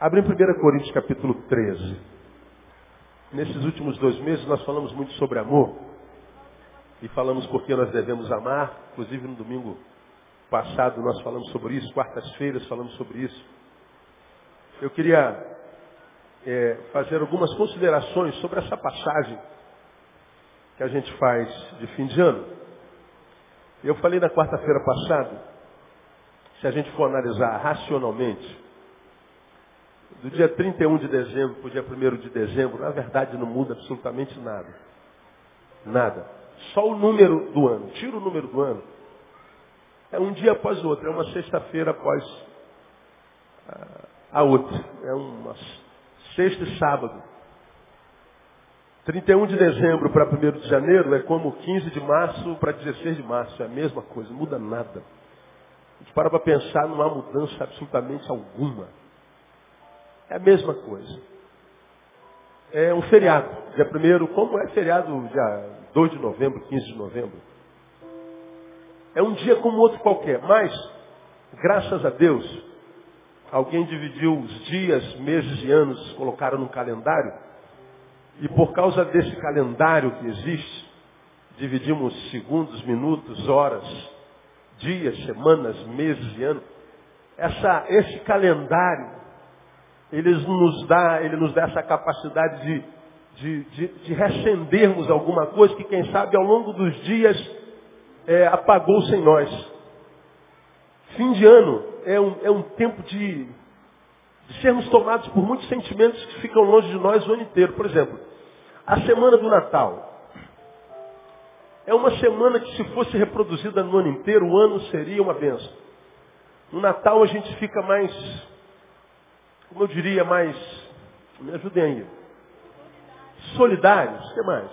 Abre em 1 Coríntios capítulo 13. Nesses últimos dois meses nós falamos muito sobre amor. E falamos porque nós devemos amar. Inclusive no domingo passado nós falamos sobre isso. Quartas-feiras falamos sobre isso. Eu queria é, fazer algumas considerações sobre essa passagem que a gente faz de fim de ano. Eu falei na quarta-feira passada, se a gente for analisar racionalmente, do dia 31 de dezembro para o dia 1 de dezembro, na verdade não muda absolutamente nada. Nada. Só o número do ano. Tira o número do ano. É um dia após o outro. É uma sexta-feira após a outra. É uma sexta e sábado. 31 de dezembro para 1 de janeiro é como 15 de março para 16 de março. É a mesma coisa, muda nada. A gente para para pensar, não há mudança absolutamente alguma. É a mesma coisa. É um feriado. Dia primeiro, como é feriado dia 2 de novembro, 15 de novembro. É um dia como outro qualquer. Mas, graças a Deus, alguém dividiu os dias, meses e anos, colocaram no calendário. E por causa desse calendário que existe, dividimos segundos, minutos, horas, dias, semanas, meses e anos. Essa, esse calendário ele nos dá, ele nos dá essa capacidade de, de, de, de recendermos alguma coisa que, quem sabe, ao longo dos dias é, apagou-se em nós. Fim de ano é um, é um tempo de, de sermos tomados por muitos sentimentos que ficam longe de nós o ano inteiro. Por exemplo, a semana do Natal. É uma semana que se fosse reproduzida no ano inteiro, o ano seria uma benção. No Natal a gente fica mais como eu diria, mais. Me ajudem aí. Solidários, o que mais?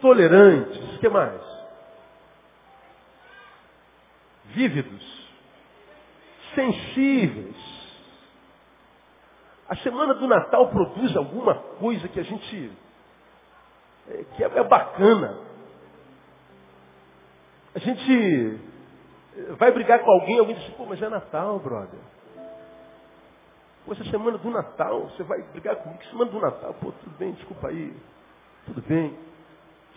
Tolerantes, o que mais? Vívidos, sensíveis. A semana do Natal produz alguma coisa que a gente. É, que é, é bacana. A gente vai brigar com alguém, alguém diz, pô, mas é Natal, brother. Pô, essa semana do Natal, você vai brigar comigo, semana do Natal, pô, tudo bem, desculpa aí, tudo bem.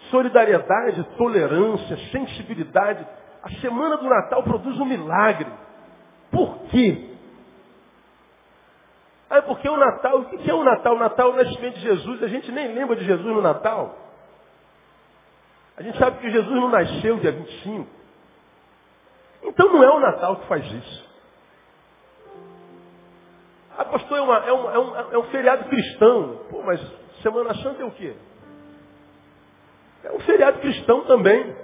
Solidariedade, tolerância, sensibilidade. A semana do Natal produz um milagre. Por quê? Ah, é porque o Natal, o que é o Natal? O Natal é o nascimento de Jesus, a gente nem lembra de Jesus no Natal. A gente sabe que Jesus não nasceu dia 25. Então não é o Natal que faz isso. Ah, pastor, é, uma, é, um, é, um, é um feriado cristão. Pô, mas Semana Santa é o quê? É um feriado cristão também.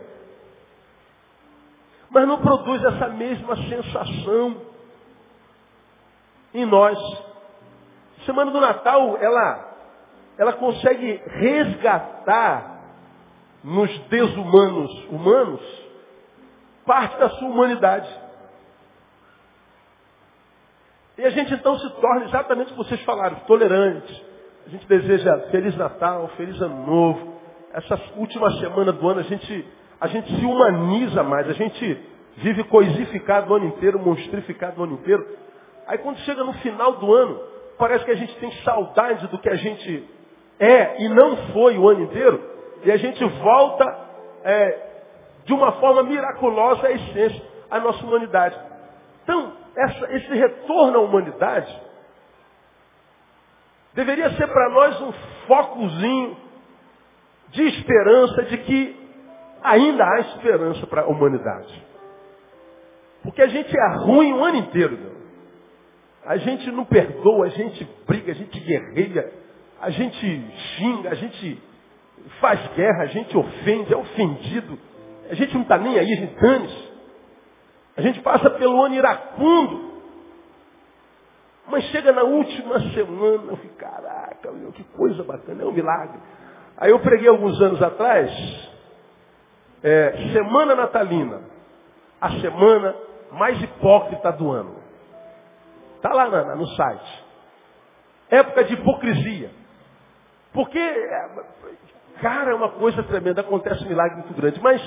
Mas não produz essa mesma sensação em nós. Semana do Natal, ela, ela consegue resgatar nos desumanos humanos parte da sua humanidade. E a gente então se torna exatamente o que vocês falaram, tolerante. A gente deseja Feliz Natal, Feliz Ano Novo. Essa última semana do ano a gente, a gente se humaniza mais, a gente vive coisificado o ano inteiro, monstrificado o ano inteiro. Aí quando chega no final do ano, parece que a gente tem saudade do que a gente é e não foi o ano inteiro. E a gente volta é, de uma forma miraculosa a essência, a nossa humanidade. Então, essa, esse retorno à humanidade deveria ser para nós um focozinho de esperança de que ainda há esperança para a humanidade. Porque a gente é ruim o ano inteiro. Meu. A gente não perdoa, a gente briga, a gente guerreia, a gente xinga, a gente faz guerra, a gente ofende, é ofendido. A gente não está nem aí, a gente dane A gente passa pelo ano iracundo. Mas chega na última semana, eu fico, caraca, meu, que coisa bacana, é um milagre. Aí eu preguei alguns anos atrás, é, Semana Natalina, a semana mais hipócrita do ano. Está lá na, no site. Época de hipocrisia. Porque, cara, é uma coisa tremenda, acontece um milagre muito grande. Mas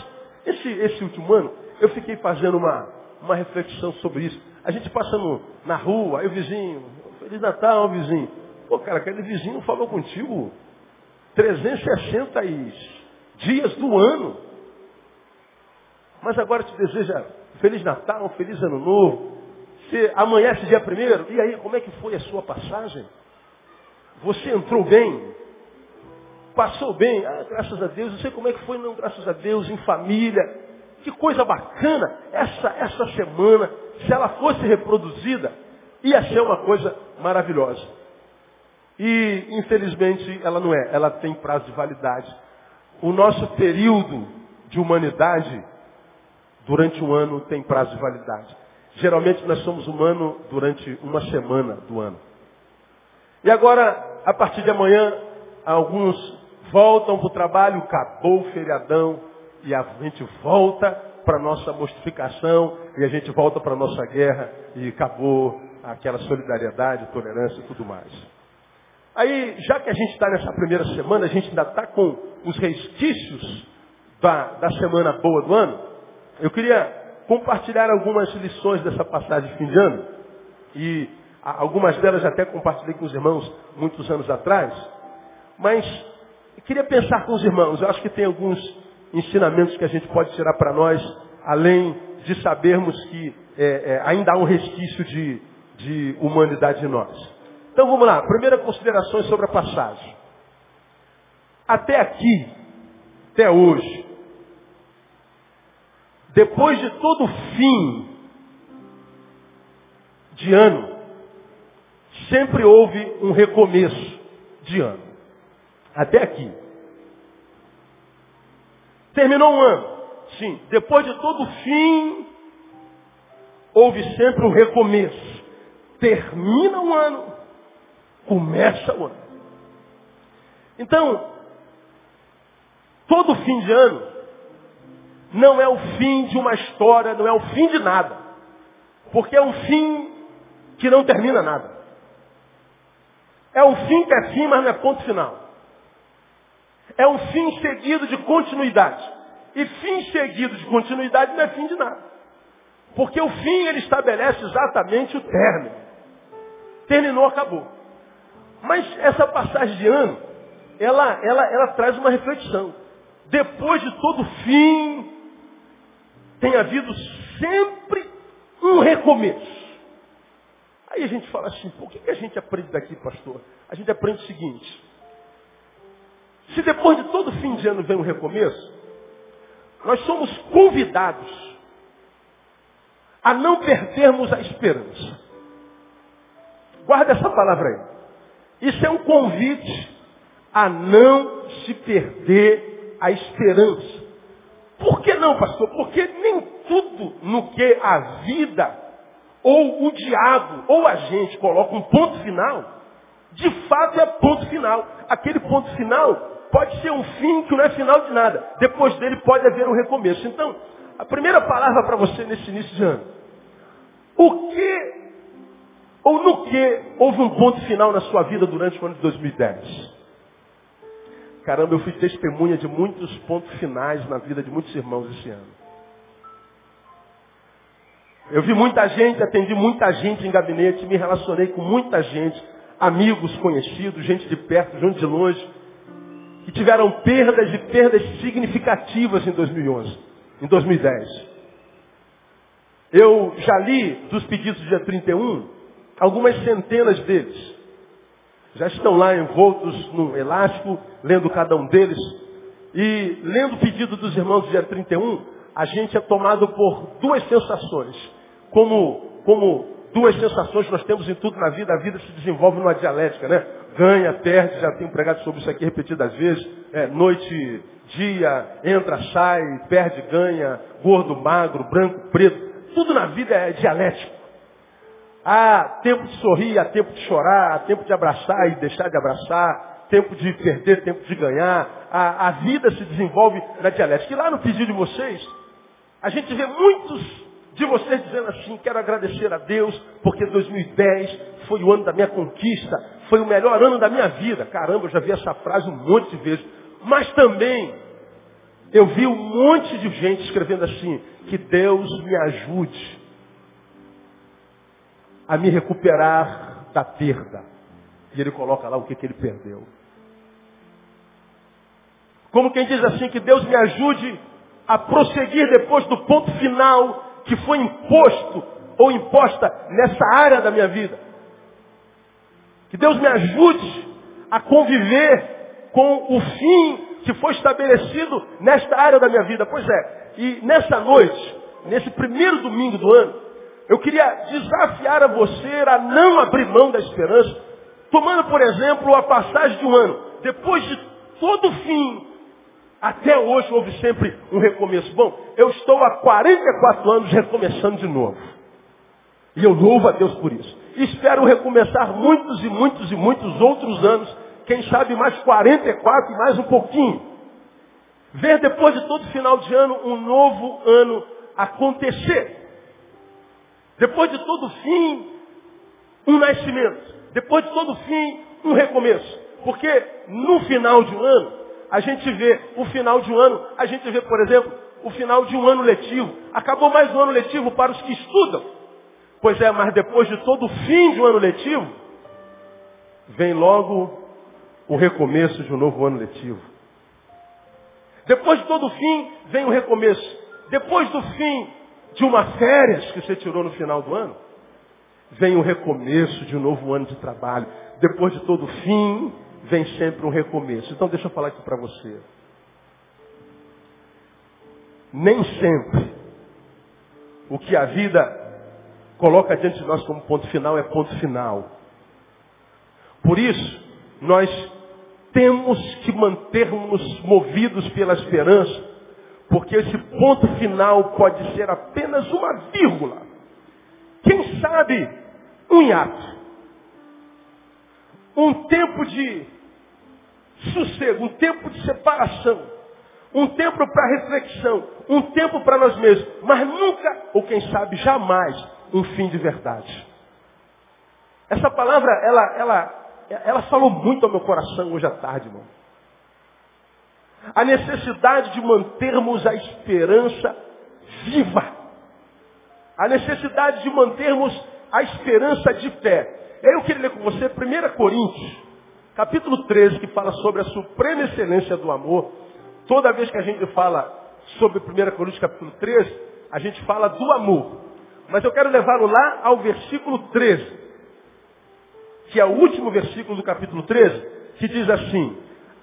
esse, esse último ano, eu fiquei fazendo uma, uma reflexão sobre isso. A gente passando na rua, aí o vizinho, Feliz Natal, vizinho. Pô, cara, aquele vizinho falou contigo 360 dias do ano. Mas agora te deseja Feliz Natal, Feliz Ano Novo. Você amanhece dia primeiro, e aí, como é que foi a sua passagem? Você entrou bem? Passou bem? Ah, graças a Deus. Não sei como é que foi, não, graças a Deus, em família. Que coisa bacana essa, essa semana, se ela fosse reproduzida, ia ser uma coisa maravilhosa. E, infelizmente, ela não é. Ela tem prazo de validade. O nosso período de humanidade, durante um ano, tem prazo de validade. Geralmente nós somos humanos durante uma semana do ano. E agora, a partir de amanhã, alguns voltam para o trabalho, acabou o feriadão, e a gente volta para nossa mortificação, e a gente volta para nossa guerra, e acabou aquela solidariedade, tolerância e tudo mais. Aí, já que a gente está nessa primeira semana, a gente ainda está com os resquícios da, da semana boa do ano, eu queria compartilhar algumas lições dessa passagem de fim de ano, e algumas delas até compartilhei com os irmãos muitos anos atrás, mas queria pensar com os irmãos, eu acho que tem alguns ensinamentos que a gente pode tirar para nós, além de sabermos que é, é, ainda há um resquício de, de humanidade em nós. Então vamos lá, primeira consideração sobre a passagem. Até aqui, até hoje, depois de todo fim de ano, sempre houve um recomeço de ano. Até aqui. Terminou um ano. Sim, depois de todo fim, houve sempre um recomeço termina um ano, começa o ano. Então, todo fim de ano não é o fim de uma história, não é o fim de nada. Porque é um fim que não termina nada. É um fim que é fim, mas não é ponto final. É um fim seguido de continuidade. E fim seguido de continuidade não é fim de nada. Porque o fim ele estabelece exatamente o término. Terminou, acabou. Mas essa passagem de ano, ela, ela, ela traz uma reflexão. Depois de todo fim, tem havido sempre um recomeço. Aí a gente fala assim, que, que a gente aprende daqui, pastor? A gente aprende o seguinte. Se depois de todo fim de ano vem um recomeço, nós somos convidados a não perdermos a esperança. Guarda essa palavra aí. Isso é um convite a não se perder a esperança. Por que não, pastor? Porque nem tudo no que a vida, ou o diabo, ou a gente coloca um ponto final, de fato é ponto final. Aquele ponto final pode ser um fim que não é final de nada. Depois dele pode haver um recomeço. Então, a primeira palavra para você nesse início de ano. O que ou no que houve um ponto final na sua vida durante o ano de 2010? Caramba, eu fui testemunha de muitos pontos finais na vida de muitos irmãos esse ano. Eu vi muita gente, atendi muita gente em gabinete, me relacionei com muita gente, amigos, conhecidos, gente de perto, gente de longe, que tiveram perdas e perdas significativas em 2011, em 2010. Eu já li dos pedidos do dia 31, algumas centenas deles. Já estão lá envoltos no elástico, lendo cada um deles. E lendo o pedido dos irmãos do dia 31, a gente é tomado por duas sensações. Como, como duas sensações nós temos em tudo na vida, a vida se desenvolve numa dialética, né? Ganha, perde, já tenho pregado sobre isso aqui repetidas vezes. É, noite, dia, entra, sai, perde, ganha, gordo, magro, branco, preto. Tudo na vida é dialético. Há tempo de sorrir, há tempo de chorar, há tempo de abraçar e deixar de abraçar, tempo de perder, tempo de ganhar. A, a vida se desenvolve na dialética. E lá no pedido de vocês, a gente vê muitos de vocês dizendo assim, quero agradecer a Deus, porque 2010 foi o ano da minha conquista, foi o melhor ano da minha vida. Caramba, eu já vi essa frase um monte de vezes. Mas também eu vi um monte de gente escrevendo assim, que Deus me ajude a me recuperar da perda. E ele coloca lá o que, que ele perdeu. Como quem diz assim, que Deus me ajude a prosseguir depois do ponto final que foi imposto ou imposta nessa área da minha vida. Que Deus me ajude a conviver com o fim que foi estabelecido nesta área da minha vida. Pois é, e nessa noite, nesse primeiro domingo do ano, eu queria desafiar a você a não abrir mão da esperança, tomando, por exemplo, a passagem de um ano. Depois de todo o fim, até hoje houve sempre um recomeço. Bom, eu estou há 44 anos recomeçando de novo. E eu louvo a Deus por isso. Espero recomeçar muitos e muitos e muitos outros anos quem sabe mais 44 e mais um pouquinho. Ver depois de todo final de ano um novo ano acontecer. Depois de todo fim, um nascimento. Depois de todo fim, um recomeço. Porque no final de um ano, a gente vê o final de um ano, a gente vê, por exemplo, o final de um ano letivo. Acabou mais um ano letivo para os que estudam. Pois é, mas depois de todo o fim de um ano letivo, vem logo o recomeço de um novo ano letivo. Depois de todo o fim, vem o recomeço. Depois do fim de uma férias que você tirou no final do ano, vem o recomeço de um novo ano de trabalho. Depois de todo o fim, vem sempre um recomeço. Então deixa eu falar aqui para você. Nem sempre o que a vida coloca diante de nós como ponto final é ponto final. Por isso, nós temos que mantermos movidos pela esperança, porque esse ponto final pode ser apenas uma vírgula. Quem sabe um hiato. Um tempo de sossego, um tempo de separação, um tempo para reflexão, um tempo para nós mesmos, mas nunca, ou quem sabe jamais, um fim de verdade. Essa palavra, ela, ela ela falou muito ao meu coração hoje à tarde, irmão. A necessidade de mantermos a esperança viva. A necessidade de mantermos a esperança de fé. Eu queria ler com você 1 Coríntios, capítulo 13, que fala sobre a suprema excelência do amor. Toda vez que a gente fala sobre 1 Coríntios, capítulo 13, a gente fala do amor. Mas eu quero levá-lo lá ao versículo 13 que é o último versículo do capítulo 13, que diz assim,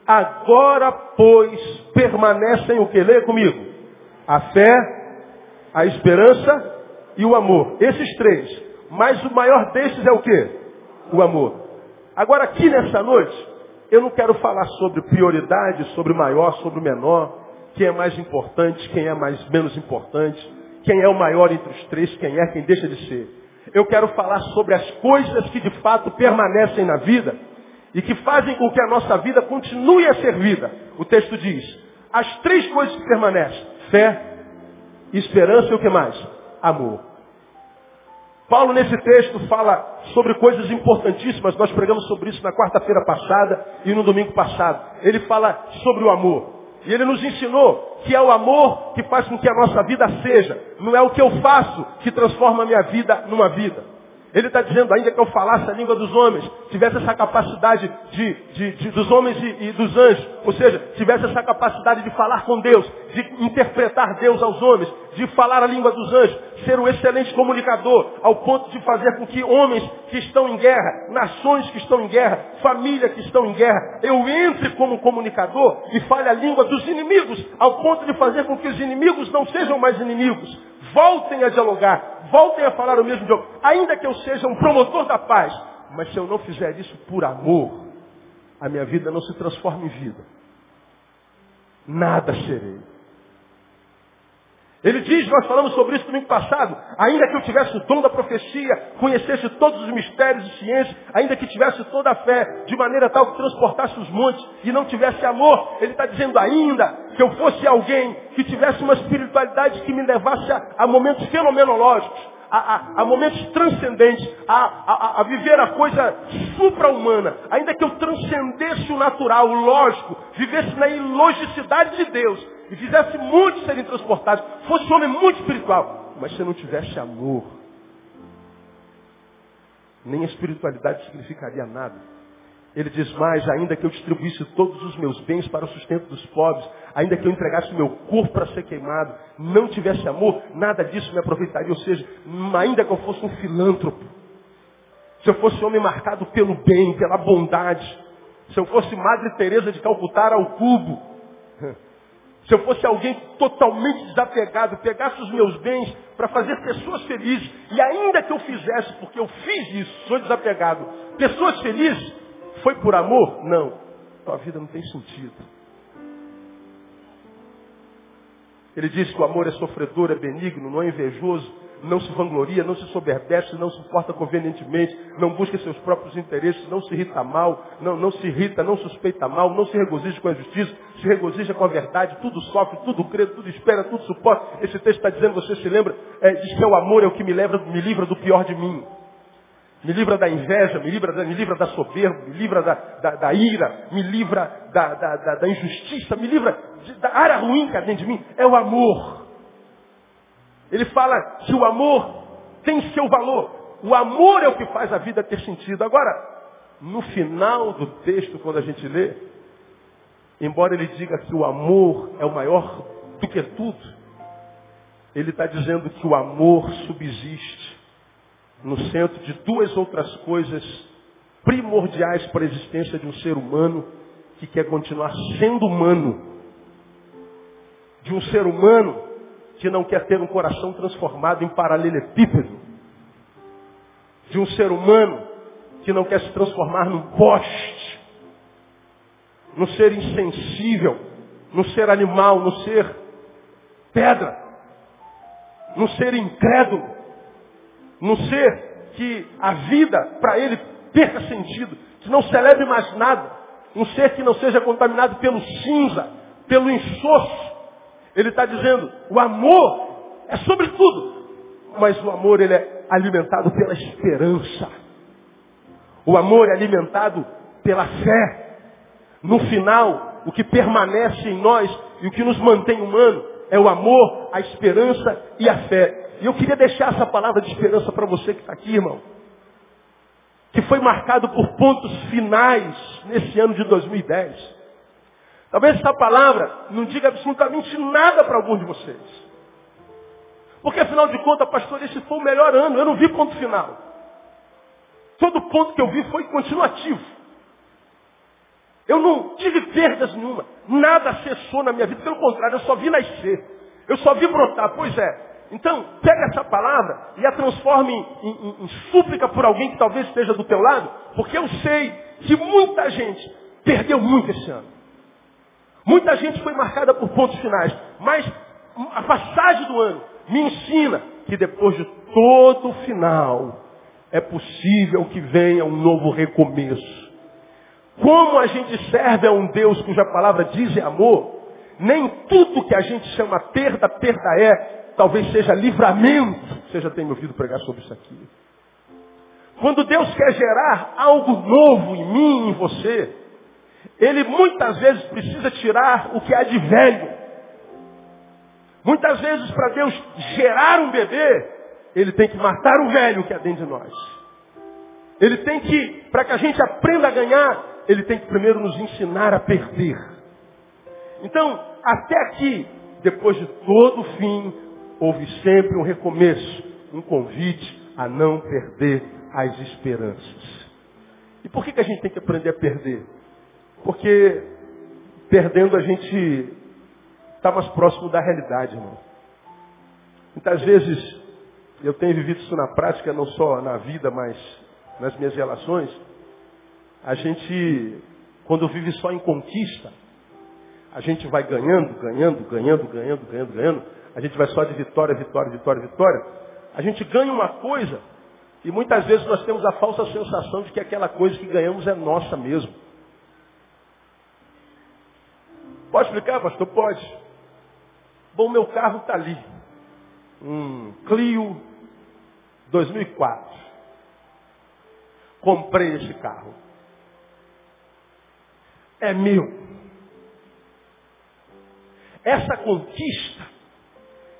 agora, pois, permanecem o que? Leia comigo. A fé, a esperança e o amor. Esses três. Mas o maior desses é o que? O amor. Agora, aqui nessa noite, eu não quero falar sobre prioridade, sobre maior, sobre menor, quem é mais importante, quem é mais menos importante, quem é o maior entre os três, quem é, quem deixa de ser. Eu quero falar sobre as coisas que de fato permanecem na vida e que fazem com que a nossa vida continue a ser vida. O texto diz, as três coisas que permanecem, fé, esperança e o que mais? Amor. Paulo nesse texto fala sobre coisas importantíssimas, nós pregamos sobre isso na quarta-feira passada e no domingo passado. Ele fala sobre o amor. E ele nos ensinou que é o amor que faz com que a nossa vida seja. Não é o que eu faço que transforma a minha vida numa vida. Ele está dizendo, ainda que eu falasse a língua dos homens, tivesse essa capacidade de, de, de dos homens e, e, dos anjos, ou seja, tivesse essa capacidade de falar com Deus, de interpretar Deus aos homens, de falar a língua dos anjos, ser um excelente comunicador, ao ponto de fazer com que homens que estão em guerra, nações que estão em guerra, famílias que estão em guerra, eu entre como comunicador e fale a língua dos inimigos, ao ponto de fazer com que os inimigos não sejam mais inimigos, voltem a dialogar, voltem a falar o mesmo idioma. Ainda que eu seja um promotor da paz, mas se eu não fizer isso por amor, a minha vida não se transforma em vida. Nada serei. Ele diz, nós falamos sobre isso domingo passado, ainda que eu tivesse o dom da profecia, conhecesse todos os mistérios e ciências, ainda que tivesse toda a fé, de maneira tal que transportasse os montes e não tivesse amor, ele está dizendo ainda que eu fosse alguém que tivesse uma espiritualidade que me levasse a, a momentos fenomenológicos, a, a momentos transcendentes, a, a, viver a coisa supra-humana. Ainda que eu transcendesse o natural, o lógico, vivesse na ilogicidade de Deus e fizesse muitos serem transportados, fosse um homem muito espiritual, mas se não tivesse amor, nem a espiritualidade significaria nada. Ele diz mais, ainda que eu distribuísse todos os meus bens para o sustento dos pobres, ainda que eu entregasse o meu corpo para ser queimado, não tivesse amor, nada disso me aproveitaria. Ou seja, ainda que eu fosse um filântropo, se eu fosse homem marcado pelo bem, pela bondade, se eu fosse Madre Teresa de Calcutá ao cubo, se eu fosse alguém totalmente desapegado, pegasse os meus bens para fazer pessoas felizes, e ainda que eu fizesse, porque eu fiz isso, sou desapegado, pessoas felizes, foi por amor? Não. Tua vida não tem sentido. Ele diz que o amor é sofredor, é benigno, não é invejoso, não se vangloria, não se soberbece, não se porta convenientemente, não busca seus próprios interesses, não se irrita mal, não, não se irrita, não suspeita mal, não se regozija com a justiça, se regozija com a verdade, tudo sofre, tudo crê, tudo espera, tudo suporta. Esse texto está dizendo, você se lembra, é, diz que é o amor é o que me, leva, me livra do pior de mim. Me livra da inveja, me livra da, me livra da soberba, me livra da, da, da ira, me livra da, da, da injustiça, me livra de, da área ruim que há dentro de mim. É o amor. Ele fala que o amor tem seu valor. O amor é o que faz a vida ter sentido. Agora, no final do texto, quando a gente lê, embora ele diga que o amor é o maior do que tudo, ele está dizendo que o amor subsiste no centro de duas outras coisas primordiais para a existência de um ser humano que quer continuar sendo humano. De um ser humano que não quer ter um coração transformado em paralelepípedo. De um ser humano que não quer se transformar num poste. Num ser insensível. Num ser animal. Num ser pedra. Num ser incrédulo num ser que a vida para ele perca sentido, que não celebre mais nada, um ser que não seja contaminado pelo cinza, pelo insosso. Ele está dizendo, o amor é sobre tudo, mas o amor ele é alimentado pela esperança. O amor é alimentado pela fé. No final, o que permanece em nós e o que nos mantém humano é o amor, a esperança e a fé. E eu queria deixar essa palavra de esperança para você que está aqui, irmão. Que foi marcado por pontos finais nesse ano de 2010. Talvez essa palavra não diga absolutamente nada para algum de vocês. Porque afinal de contas, pastor, esse foi o melhor ano. Eu não vi ponto final. Todo ponto que eu vi foi continuativo. Eu não tive perdas nenhuma. Nada cessou na minha vida. Pelo contrário, eu só vi nascer. Eu só vi brotar. Pois é, então, pega essa palavra e a transforme em, em, em, súplica por alguém que talvez esteja do teu lado, porque eu sei que muita gente perdeu muito esse ano. Muita gente foi marcada por pontos finais, mas a passagem do ano me ensina que depois de todo o final é possível que venha um novo recomeço. Como a gente serve a um Deus cuja palavra diz é amor, nem tudo que a gente chama perda, perda é, talvez seja livramento. Você já tem me ouvido pregar sobre isso aqui. Quando Deus quer gerar algo novo em mim, em você, Ele muitas vezes precisa tirar o que há de velho. Muitas vezes, para Deus gerar um bebê, Ele tem que matar o velho que há dentro de nós. Ele tem que, para que a gente aprenda a ganhar, Ele tem que primeiro nos ensinar a perder. Então, até aqui, depois de todo o fim, houve sempre um recomeço, um convite a não perder as esperanças. E por que, que a gente tem que aprender a perder? Porque perdendo a gente está mais próximo da realidade, irmão. Muitas vezes eu tenho vivido isso na prática, não só na vida, mas nas minhas relações. A gente, quando vive só em conquista, a gente vai ganhando, ganhando, ganhando, ganhando, ganhando, ganhando a gente vai só de vitória, vitória, vitória, vitória, a gente ganha uma coisa e muitas vezes nós temos a falsa sensação de que aquela coisa que ganhamos é nossa mesmo. Pode explicar, pastor? Pode. Bom, meu carro está ali. Um Clio 2004. Comprei esse carro. É meu. Essa conquista,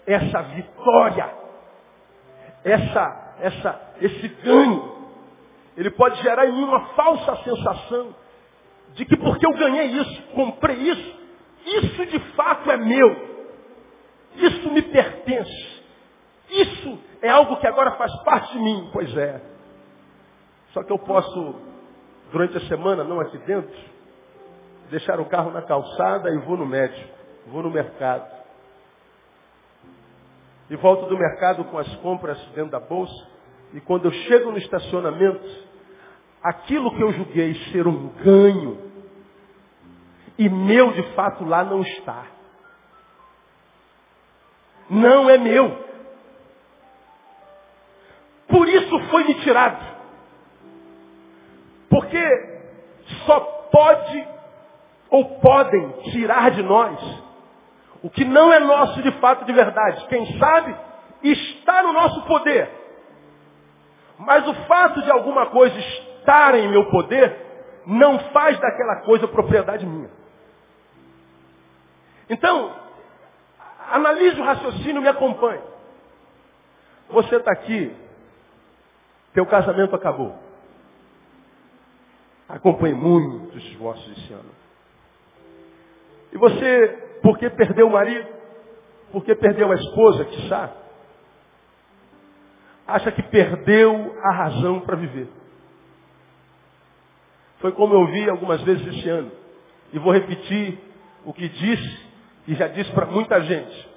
essa vitória, essa, essa, esse ganho, ele pode gerar em mim uma falsa sensação de que porque eu ganhei isso, comprei isso, isso de fato é meu. Isso me pertence. Isso é algo que agora faz parte de mim. Pois é. Só que eu posso, durante a semana, não aqui dentro, deixar o carro na calçada e vou no médico, vou no mercado. E volto do mercado com as compras dentro da bolsa. E quando eu chego no estacionamento, aquilo que eu julguei ser um ganho, e meu de fato lá não está. Não é meu. Por isso foi me tirado. Porque só pode ou podem tirar de nós o que não é nosso de fato de verdade. Quem sabe está no nosso poder. Mas o fato de alguma coisa estar em meu poder não faz daquela coisa propriedade minha. Então, analise o raciocínio e me acompanhe. Você está aqui, teu casamento acabou. Acompanhe muitos esforços esse ano. E você, porque perdeu o marido, porque perdeu a esposa, que está, acha que perdeu a razão para viver. Foi como eu vi algumas vezes esse ano. E vou repetir o que disse e já disse para muita gente.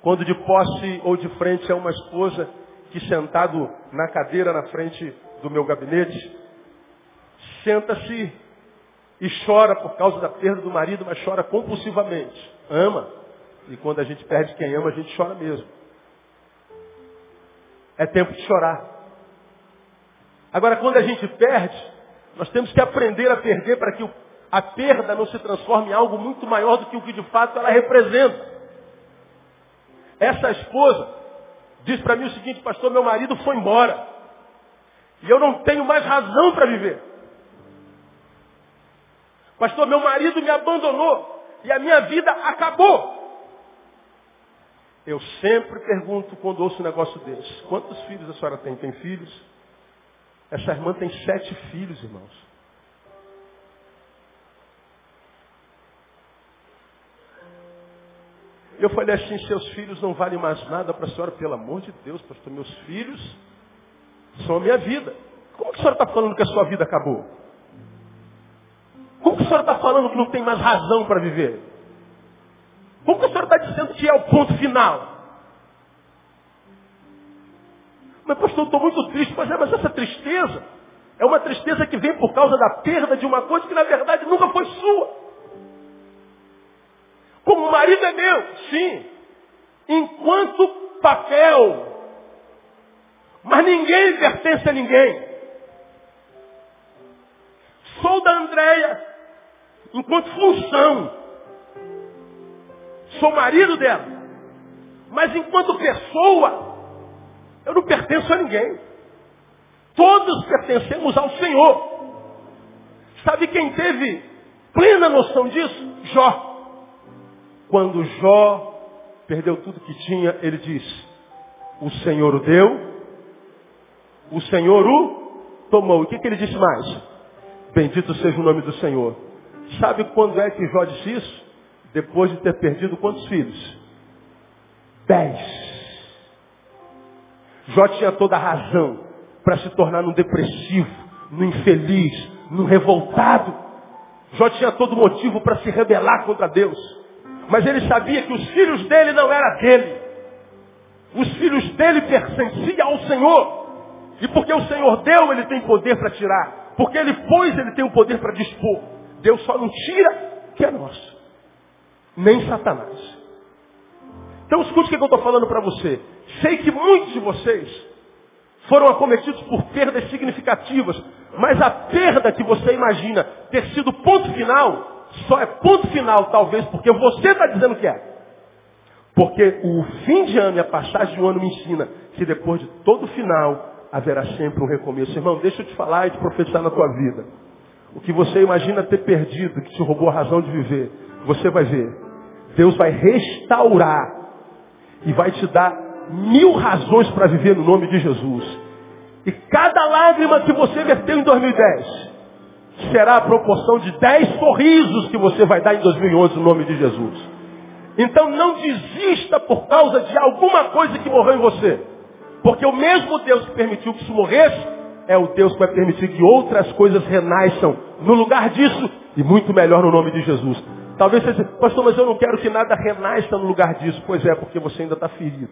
Quando de posse ou de frente a uma esposa que sentado na cadeira na frente do meu gabinete, senta-se e chora por causa da perda do marido, mas chora compulsivamente. Ama. E quando a gente perde quem ama, a gente chora mesmo. É tempo de chorar. Agora, quando a gente perde, nós temos que aprender a perder para que a perda não se transforme em algo muito maior do que o que de fato ela representa. Essa esposa diz para mim o seguinte, pastor, meu marido foi embora. E eu não tenho mais razão para viver. Pastor, meu marido me abandonou e a minha vida acabou. Eu sempre pergunto quando ouço um negócio desse. Quantos filhos a senhora tem? Tem filhos? Essa irmã tem sete filhos, irmãos. Eu falei assim, seus filhos não valem mais nada para a senhora, pelo amor de Deus, pastor, meus filhos são a minha vida. Como que a senhora está falando que a sua vida acabou? Como que a senhora está falando que não tem mais razão para viver? Como que a senhora está dizendo que é o ponto final? Mas pastor, eu estou muito triste. Mas, é, mas essa tristeza é uma tristeza que vem por causa da perda de uma coisa que na verdade nunca foi sua. É meu, sim. Enquanto papel. Mas ninguém pertence a ninguém. Sou da Andréia enquanto função. Sou marido dela. Mas enquanto pessoa, eu não pertenço a ninguém. Todos pertencemos ao Senhor. Sabe quem teve plena noção disso? Jó. Quando Jó perdeu tudo que tinha, ele disse: O Senhor o deu, o Senhor o tomou. E o que, que ele disse mais? Bendito seja o nome do Senhor. Sabe quando é que Jó disse isso? Depois de ter perdido quantos filhos? Dez. Jó tinha toda a razão para se tornar um depressivo, um infeliz, um revoltado. Jó tinha todo motivo para se rebelar contra Deus. Mas ele sabia que os filhos dele não eram dele. Os filhos dele pertenciam ao Senhor. E porque o Senhor deu, ele tem poder para tirar. Porque ele pôs, ele tem o poder para dispor. Deus só não tira que é nosso. Nem Satanás. Então escute o que eu estou falando para você. Sei que muitos de vocês foram acometidos por perdas significativas, mas a perda que você imagina ter sido ponto final, só é ponto final talvez porque você está dizendo que é. Porque o fim de ano e a passagem de um ano me ensina que depois de todo final haverá sempre um recomeço. Irmão, deixa eu te falar e te profetizar na tua vida. O que você imagina ter perdido, que te roubou a razão de viver, você vai ver. Deus vai restaurar e vai te dar mil razões para viver no nome de Jesus. E cada lágrima que você verteu em 2010 será a proporção de dez sorrisos que você vai dar em 2011 no nome de Jesus. Então não desista por causa de alguma coisa que morreu em você. Porque o mesmo Deus que permitiu que isso morresse, é o Deus que vai permitir que outras coisas renasçam no lugar disso e muito melhor no nome de Jesus. Talvez você diga, pastor, mas eu não quero que nada renasça no lugar disso. Pois é, porque você ainda está ferido.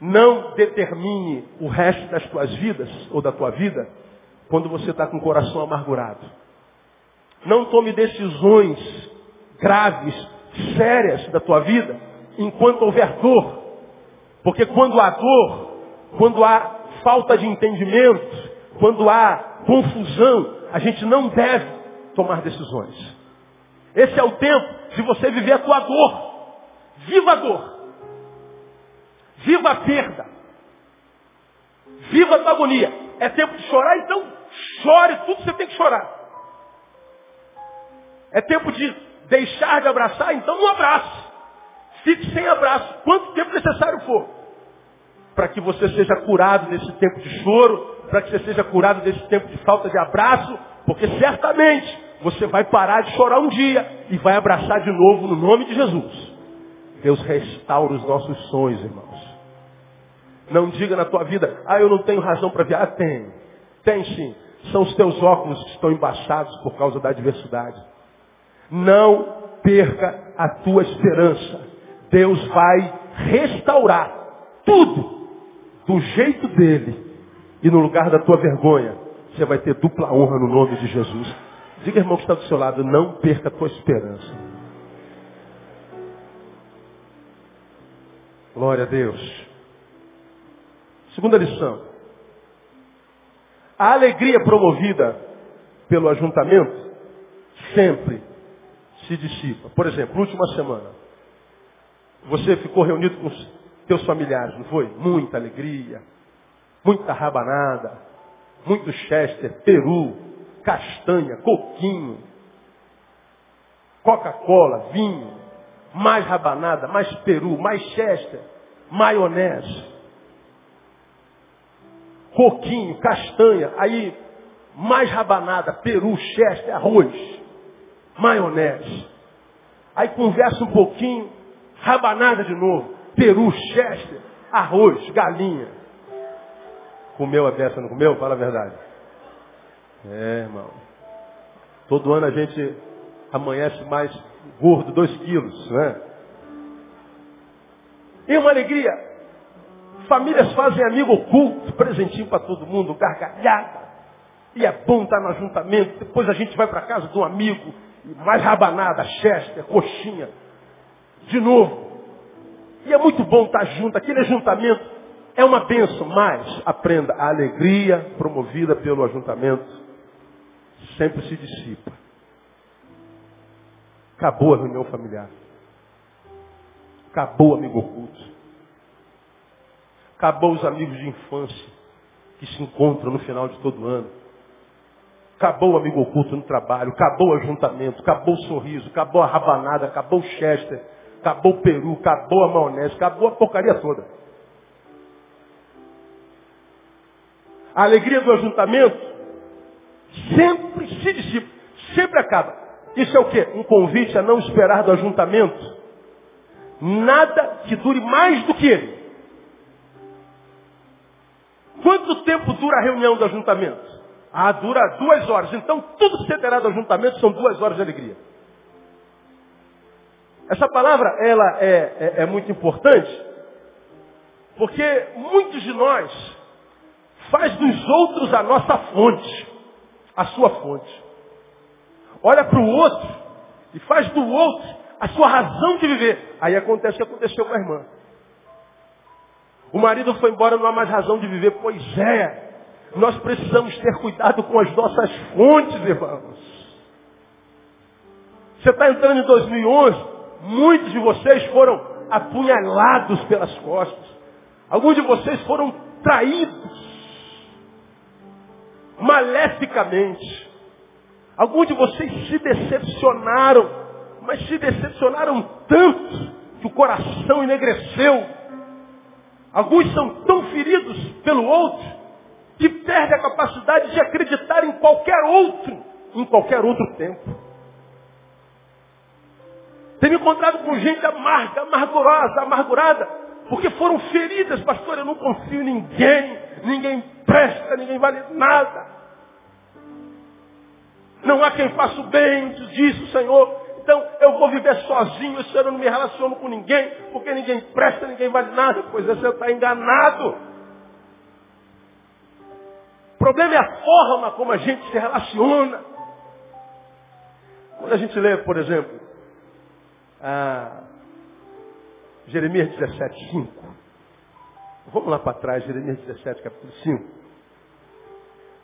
Não determine o resto das tuas vidas, ou da tua vida, quando você está com o coração amargurado. Não tome decisões graves, sérias da tua vida, enquanto houver dor. Porque quando há dor, quando há falta de entendimento, quando há confusão, a gente não deve tomar decisões. Esse é o tempo de você viver a tua dor. Viva a dor. Viva a perda. Viva a tua agonia. É tempo de chorar, então chore tudo que você tem que chorar. É tempo de deixar de abraçar, então não abraço. Fique sem abraço, quanto tempo necessário for. Para que você seja curado desse tempo de choro, para que você seja curado desse tempo de falta de abraço, porque certamente você vai parar de chorar um dia e vai abraçar de novo no nome de Jesus. Deus restaura os nossos sonhos, irmãos. Não diga na tua vida, ah, eu não tenho razão para viajar. Ah, tem. Tem sim. São os teus óculos que estão embaçados por causa da adversidade. Não perca a tua esperança. Deus vai restaurar tudo do jeito dele. E no lugar da tua vergonha, você vai ter dupla honra no nome de Jesus. Diga, irmão, que está do seu lado, não perca a tua esperança. Glória a Deus. Segunda lição. A alegria promovida pelo ajuntamento sempre se dissipa. Por exemplo, última semana. Você ficou reunido com os teus familiares, não foi? Muita alegria, muita rabanada, muito chester, peru, castanha, coquinho, Coca-Cola, vinho, mais rabanada, mais peru, mais chester, maionese, coquinho, castanha, aí mais rabanada, peru, chester, arroz, maionese. Aí conversa um pouquinho, rabanada de novo, peru, chester, arroz, galinha. Comeu a dessa, não comeu? Fala a verdade. É, irmão. Todo ano a gente amanhece mais gordo, dois quilos, né? E uma alegria. Famílias fazem amigo oculto, presentinho para todo mundo, gargalhada. E é bom estar no ajuntamento. Depois a gente vai para casa de um amigo, mais rabanada, chester, coxinha. De novo. E é muito bom estar junto. Aquele ajuntamento é uma bênção, mas aprenda a alegria promovida pelo ajuntamento sempre se dissipa. Acabou a reunião familiar. Acabou o amigo oculto. Acabou os amigos de infância que se encontram no final de todo ano. Acabou o amigo oculto no trabalho, acabou o ajuntamento, acabou o sorriso, acabou a rabanada, acabou o chester, acabou o peru, acabou a maionese, acabou a porcaria toda. A alegria do ajuntamento sempre se dissipa, sempre acaba. Isso é o quê? Um convite a não esperar do ajuntamento nada que dure mais do que ele. Quanto tempo dura a reunião do ajuntamento? Ah, dura duas horas. Então tudo que você terá do ajuntamento são duas horas de alegria. Essa palavra, ela é, é, é muito importante, porque muitos de nós faz dos outros a nossa fonte a sua fonte. Olha para o outro e faz do outro a sua razão de viver. Aí acontece o que aconteceu com a irmã. O marido foi embora, não há mais razão de viver. Pois é, nós precisamos ter cuidado com as nossas fontes, irmãos. Você está entrando em 2011, muitos de vocês foram apunhalados pelas costas. Alguns de vocês foram traídos maleficamente. Alguns de vocês se decepcionaram, mas se decepcionaram tanto que o coração enegreceu. Alguns são tão feridos pelo outro que perdem a capacidade de acreditar em qualquer outro, em qualquer outro tempo. Tenho encontrado com gente amarga, amargurosa, amargurada, porque foram feridas, pastor, eu não confio em ninguém, ninguém presta, ninguém vale nada. Não há quem faça o bem, diz o Senhor. Então eu vou viver sozinho, ano eu não me relaciono com ninguém, porque ninguém presta, ninguém vale nada. Pois é, você está enganado. O problema é a forma como a gente se relaciona. Quando a gente lê, por exemplo, Jeremias 17, 5. Vamos lá para trás, Jeremias 17, capítulo 5.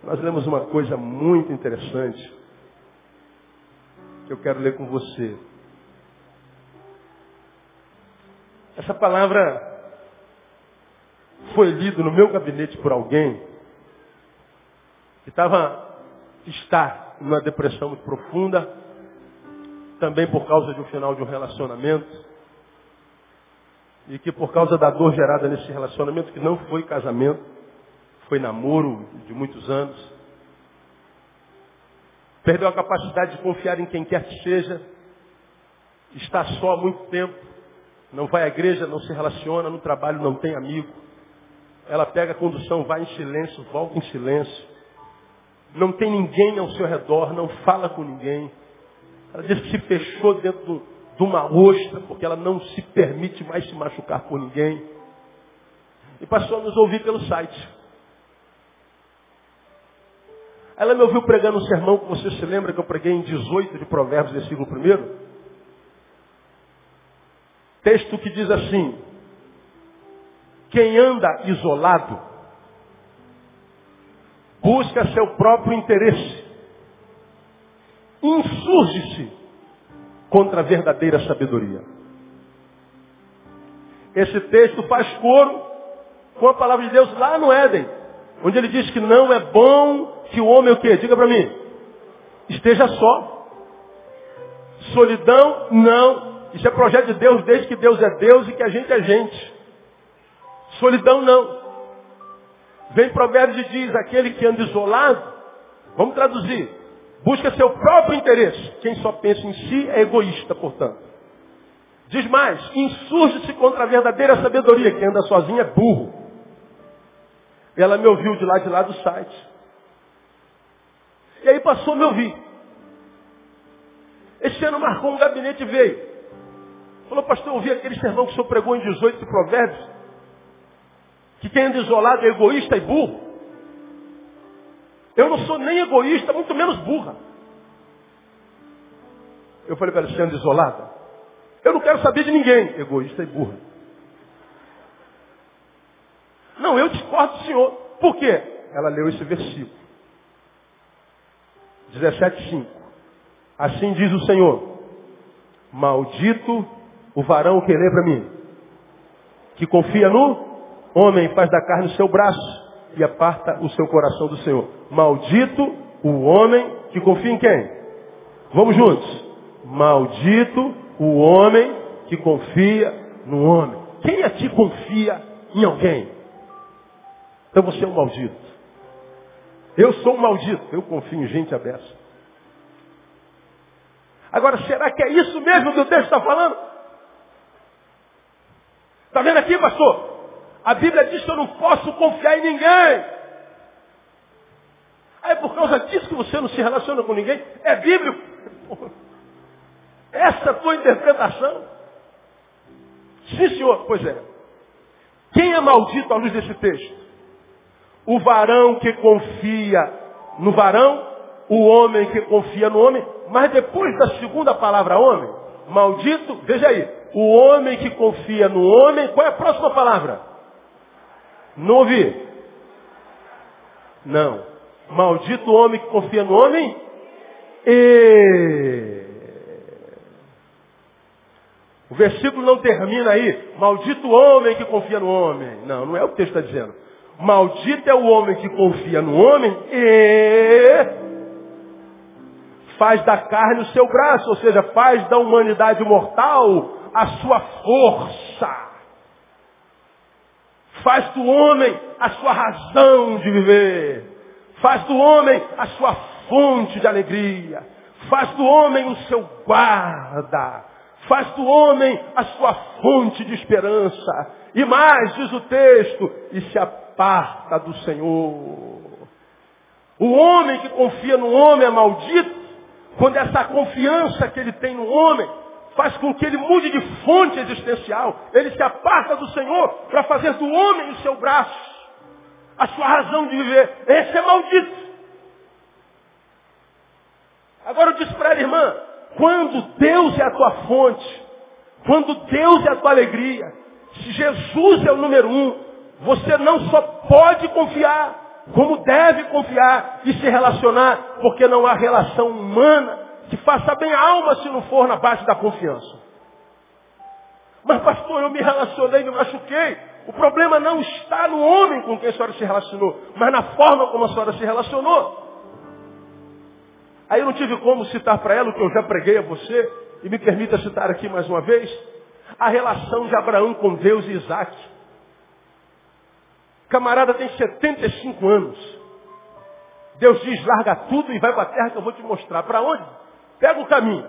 Nós lemos uma coisa muito interessante que eu quero ler com você. Essa palavra foi lida no meu gabinete por alguém que estava, está numa depressão muito profunda, também por causa de um final de um relacionamento, e que por causa da dor gerada nesse relacionamento, que não foi casamento, foi namoro de muitos anos, perdeu a capacidade de confiar em quem quer que seja, está só há muito tempo, não vai à igreja, não se relaciona, no trabalho não tem amigo. Ela pega a condução, vai em silêncio, volta em silêncio. Não tem ninguém ao seu redor, não fala com ninguém. Ela diz que se fechou dentro de uma ostra, porque ela não se permite mais se machucar por ninguém. E passou a nos ouvir pelo site. Ela me ouviu pregando um sermão que você se lembra que eu preguei em 18 de Provérbios, versículo 1. Texto que diz assim: Quem anda isolado busca seu próprio interesse, insurge-se contra a verdadeira sabedoria. Esse texto faz coro com a palavra de Deus lá no Éden, onde ele diz que não é bom que o homem o quê? Diga para mim. Esteja só. Solidão, não. Isso é projeto de Deus desde que Deus é Deus e que a gente é gente. Solidão, não. Vem Provérbios e diz, aquele que anda isolado, vamos traduzir, busca seu próprio interesse. Quem só pensa em si é egoísta, portanto. Diz mais, insurge-se contra a verdadeira sabedoria. Quem anda sozinho é burro. Ela me ouviu de lá de lá do site. E aí passou a me ouvir. Esse ano marcou um gabinete e veio. Falou, pastor, eu ouvi aquele sermão que o senhor pregou em 18 de provérbios. Que quem anda isolado é egoísta e burro. Eu não sou nem egoísta, muito menos burra. Eu falei para ela, você anda isolada? Eu não quero saber de ninguém. Egoísta e burra. Não, eu discordo do senhor. Por quê? Ela leu esse versículo. 17,5. Assim diz o Senhor: Maldito o varão que lê para mim, que confia no homem, faz da carne o seu braço e aparta o seu coração do Senhor. Maldito o homem que confia em quem? Vamos juntos. Maldito o homem que confia no homem. Quem aqui confia em alguém? Então você é um maldito. Eu sou um maldito. Eu confio em gente aberta. Agora, será que é isso mesmo que o texto está falando? Está vendo aqui, pastor? A Bíblia diz que eu não posso confiar em ninguém. Aí é por causa disso que você não se relaciona com ninguém? É bíblico? Essa é a tua interpretação? Sim, senhor. Pois é. Quem é maldito à luz desse texto? O varão que confia no varão, o homem que confia no homem, mas depois da segunda palavra homem, maldito, veja aí, o homem que confia no homem, qual é a próxima palavra? Não ouvi. Não. Maldito o homem que confia no homem e O versículo não termina aí, maldito o homem que confia no homem. Não, não é o que o texto está dizendo. Maldito é o homem que confia no homem e faz da carne o seu braço, ou seja, faz da humanidade mortal a sua força. Faz do homem a sua razão de viver. Faz do homem a sua fonte de alegria. Faz do homem o seu guarda. Faz do homem a sua fonte de esperança. E mais, diz o texto, e se aparta do Senhor. O homem que confia no homem é maldito, quando essa confiança que ele tem no homem faz com que ele mude de fonte existencial. Ele se aparta do Senhor para fazer do homem o seu braço, a sua razão de viver. Esse é maldito. Agora eu disse para ela, irmã, quando Deus é a tua fonte, quando Deus é a tua alegria, se Jesus é o número um, você não só pode confiar, como deve confiar e se relacionar, porque não há relação humana que faça bem a alma se não for na base da confiança. Mas pastor, eu me relacionei, me machuquei. O problema não está no homem com quem a senhora se relacionou, mas na forma como a senhora se relacionou. Aí eu não tive como citar para ela o que eu já preguei a você, e me permita citar aqui mais uma vez, a relação de Abraão com Deus e Isaac. Camarada tem 75 anos. Deus diz, larga tudo e vai para a terra que eu vou te mostrar. Para onde? Pega o caminho.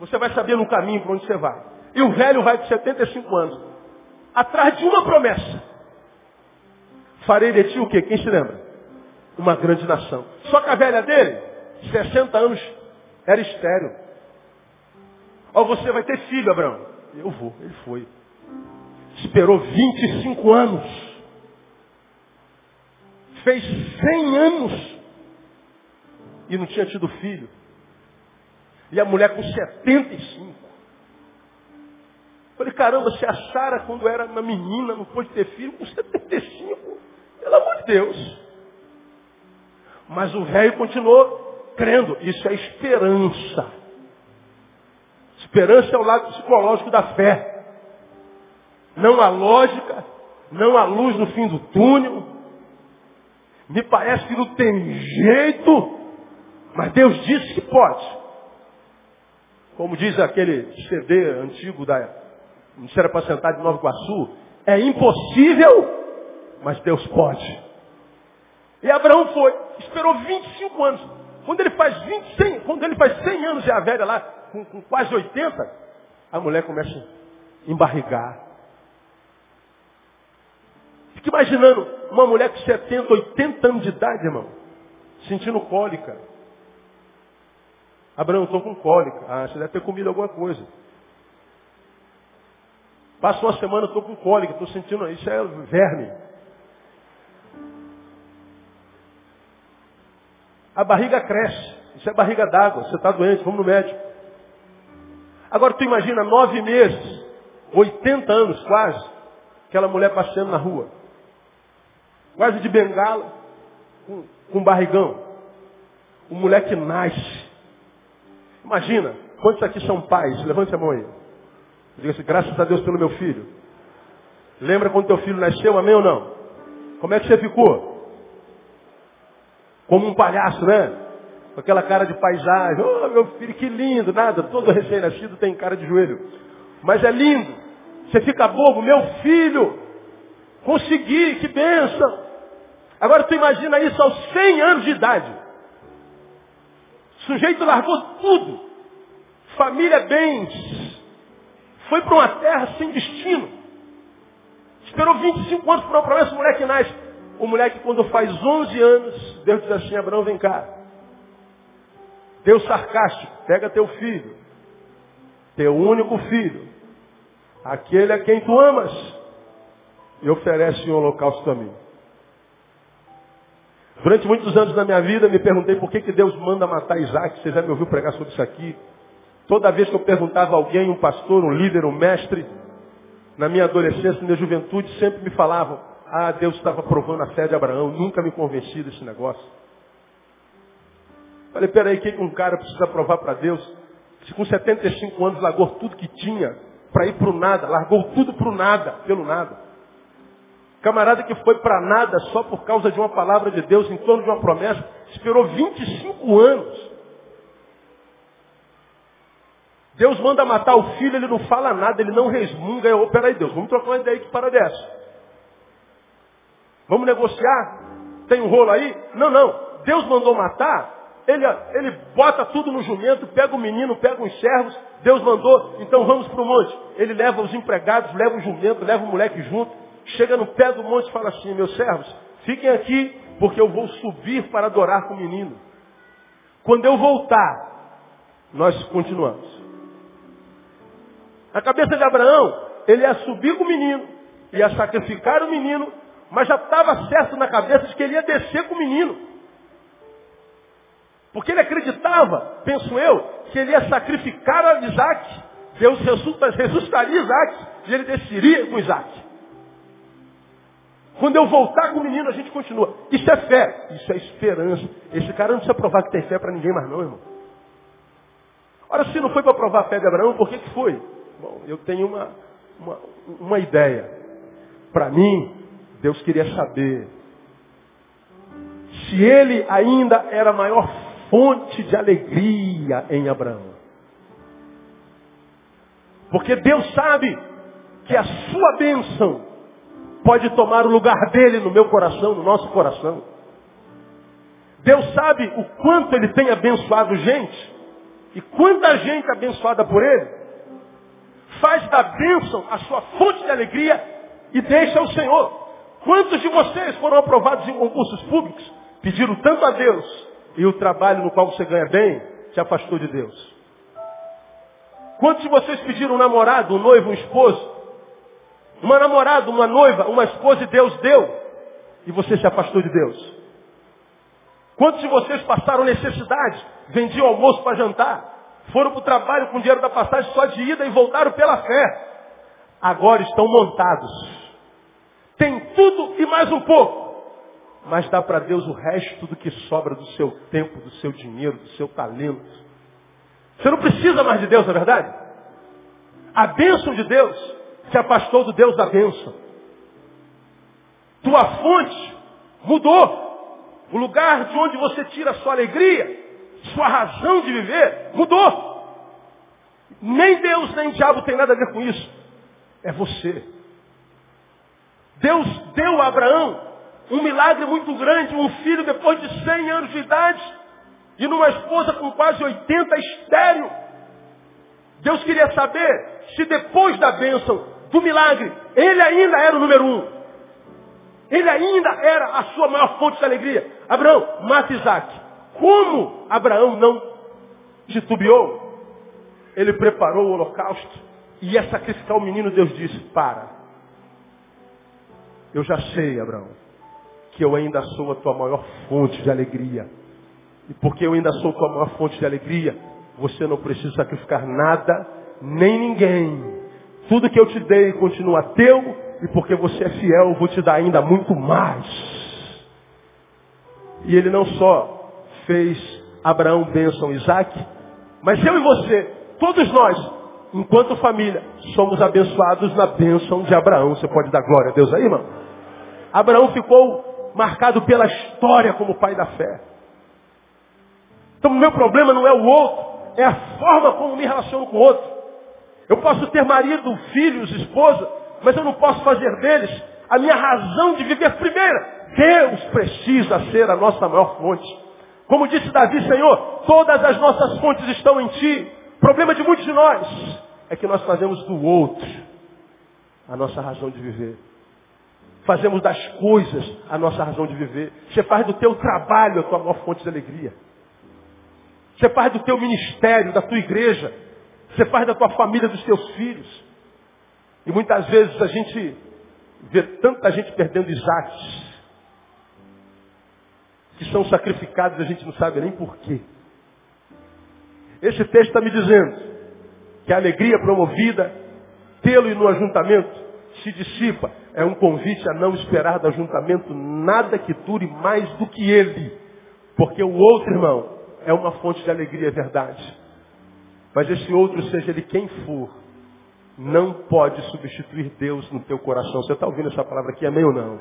Você vai saber no caminho para onde você vai. E o velho vai de 75 anos. Atrás de uma promessa. Farei de ti o quê? Quem se lembra? Uma grande nação. Só que a velha dele 60 anos, era estéreo. Ó, você vai ter filho, Abraão. Eu vou. Ele foi. Esperou 25 anos. Fez 100 anos. E não tinha tido filho. E a mulher com 75. Falei, caramba, se a Sara, quando era uma menina, não pôde ter filho, com 75. Pelo amor de Deus. Mas o velho continuou crendo. Isso é esperança. Esperança é o lado psicológico da fé. Não há lógica, não há luz no fim do túnel. Me parece que não tem jeito, mas Deus disse que pode. Como diz aquele CD antigo da Ministério Apacentada de Nova Iguaçu, é impossível, mas Deus pode. E Abraão foi, esperou 25 anos. Quando ele faz 20, 100, quando ele faz 100 anos já velha lá, com, com quase 80, a mulher começa a embarrigar. Fica imaginando uma mulher com 70, 80 anos de idade, irmão, sentindo cólica. Abraão, estou com cólica. Ah, você deve ter comido alguma coisa. Passa uma semana, estou com cólica, estou sentindo, isso é verme. a barriga cresce. Isso é barriga d'água. Você está doente, vamos no médico. Agora tu imagina nove meses, 80 anos quase, aquela mulher passeando na rua. Quase de bengala, com, com barrigão. O moleque nasce. Imagina, quantos aqui são pais? Levante a mão aí. Diga assim, graças a Deus pelo meu filho. Lembra quando teu filho nasceu, amém ou não? Como é que você ficou? Como um palhaço, né? Com aquela cara de paisagem. Oh, meu filho, que lindo. Nada, todo recém-nascido tem cara de joelho. Mas é lindo. Você fica bobo, meu filho. Consegui, que benção. Agora tu imagina isso aos 100 anos de idade. O sujeito largou tudo. Família, bens. Foi para uma terra sem destino. Esperou 25 anos para uma promessa, o moleque nasce. O moleque, quando faz 11 anos, Deus diz assim, Abraão, vem cá. Deus sarcástico, pega teu filho, teu único filho, aquele a quem tu amas, e oferece um holocausto a mim. Durante muitos anos da minha vida, me perguntei por que, que Deus manda matar Isaac. Você já me ouviu pregar sobre isso aqui? Toda vez que eu perguntava a alguém, um pastor, um líder, um mestre, na minha adolescência, na minha juventude, sempre me falavam, ah, Deus estava provando a fé de Abraão. Nunca me convenci desse negócio. Falei, peraí, o que um cara precisa provar para Deus? Se com 75 anos largou tudo que tinha para ir para o nada, largou tudo para o nada, pelo nada. Camarada que foi para nada só por causa de uma palavra de Deus, em torno de uma promessa, esperou 25 anos. Deus manda matar o filho, ele não fala nada, ele não resmunga. Eu, peraí, Deus, vamos trocar uma ideia que para dessa. Vamos negociar? Tem um rolo aí? Não, não. Deus mandou matar, ele, ele bota tudo no jumento, pega o menino, pega os servos, Deus mandou, então vamos para o monte. Ele leva os empregados, leva o jumento, leva o moleque junto, chega no pé do monte e fala assim, meus servos, fiquem aqui, porque eu vou subir para adorar com o menino. Quando eu voltar, nós continuamos. Na cabeça de Abraão, ele ia subir com o menino, ia sacrificar o menino, mas já estava certo na cabeça de que ele ia descer com o menino. Porque ele acreditava, penso eu, que ele ia sacrificar a Isaac. Deus ressuscitaria Isaac e ele desceria com Isaac. Quando eu voltar com o menino, a gente continua. Isso é fé, isso é esperança. Esse cara não precisa provar que tem fé para ninguém mais não, irmão. Ora, se não foi para provar a fé de Abraão, por que, que foi? Bom, eu tenho uma, uma, uma ideia. Para mim, Deus queria saber se ele ainda era a maior fonte de alegria em Abraão. Porque Deus sabe que a sua bênção pode tomar o lugar dele no meu coração, no nosso coração. Deus sabe o quanto ele tem abençoado gente e quanta gente abençoada por ele faz da bênção a sua fonte de alegria e deixa o Senhor. Quantos de vocês foram aprovados em concursos públicos, pediram tanto a Deus e o trabalho no qual você ganha bem te afastou de Deus? Quantos de vocês pediram um namorado, um noivo, um esposo? Uma namorada, uma noiva, uma esposa e Deus deu e você se afastou de Deus? Quantos de vocês passaram necessidade, vendiam almoço para jantar, foram para o trabalho com dinheiro da passagem só de ida e voltaram pela fé. Agora estão montados. Tem tudo e mais um pouco. Mas dá para Deus o resto do que sobra do seu tempo, do seu dinheiro, do seu talento. Você não precisa mais de Deus, não é verdade? A bênção de Deus se afastou do Deus da bênção. Tua fonte mudou. O lugar de onde você tira sua alegria sua razão de viver mudou. Nem Deus nem diabo tem nada a ver com isso. É você. Deus deu a Abraão um milagre muito grande, um filho depois de 100 anos de idade e numa esposa com quase 80 estéreo. Deus queria saber se depois da bênção, do milagre, ele ainda era o número um. Ele ainda era a sua maior fonte de alegria. Abraão, mata Isaac. Como Abraão não titubeou? Ele preparou o holocausto e ia sacrificar o menino. Deus disse: Para. Eu já sei, Abraão, que eu ainda sou a tua maior fonte de alegria. E porque eu ainda sou a tua maior fonte de alegria, você não precisa sacrificar nada, nem ninguém. Tudo que eu te dei continua teu, e porque você é fiel, eu vou te dar ainda muito mais. E ele não só fez Abraão bênção Isaac, mas eu e você, todos nós, enquanto família, somos abençoados na bênção de Abraão. Você pode dar glória a Deus aí, irmão? Abraão ficou marcado pela história como pai da fé. Então o meu problema não é o outro, é a forma como me relaciono com o outro. Eu posso ter marido, filhos, esposa, mas eu não posso fazer deles a minha razão de viver primeira. Deus precisa ser a nossa maior fonte. Como disse Davi, Senhor, todas as nossas fontes estão em Ti. O problema de muitos de nós é que nós fazemos do outro a nossa razão de viver. Fazemos das coisas a nossa razão de viver. Você faz do teu trabalho a tua maior fonte de alegria. Você faz do teu ministério, da tua igreja. Você faz da tua família, dos teus filhos. E muitas vezes a gente vê tanta gente perdendo Isaacs que são sacrificados a gente não sabe nem porquê. Esse texto está me dizendo que a alegria promovida pelo e no ajuntamento se dissipa. É um convite a não esperar do ajuntamento nada que dure mais do que ele. Porque o outro, irmão, é uma fonte de alegria, é verdade. Mas esse outro, seja ele quem for, não pode substituir Deus no teu coração. Você está ouvindo essa palavra aqui, amém ou não?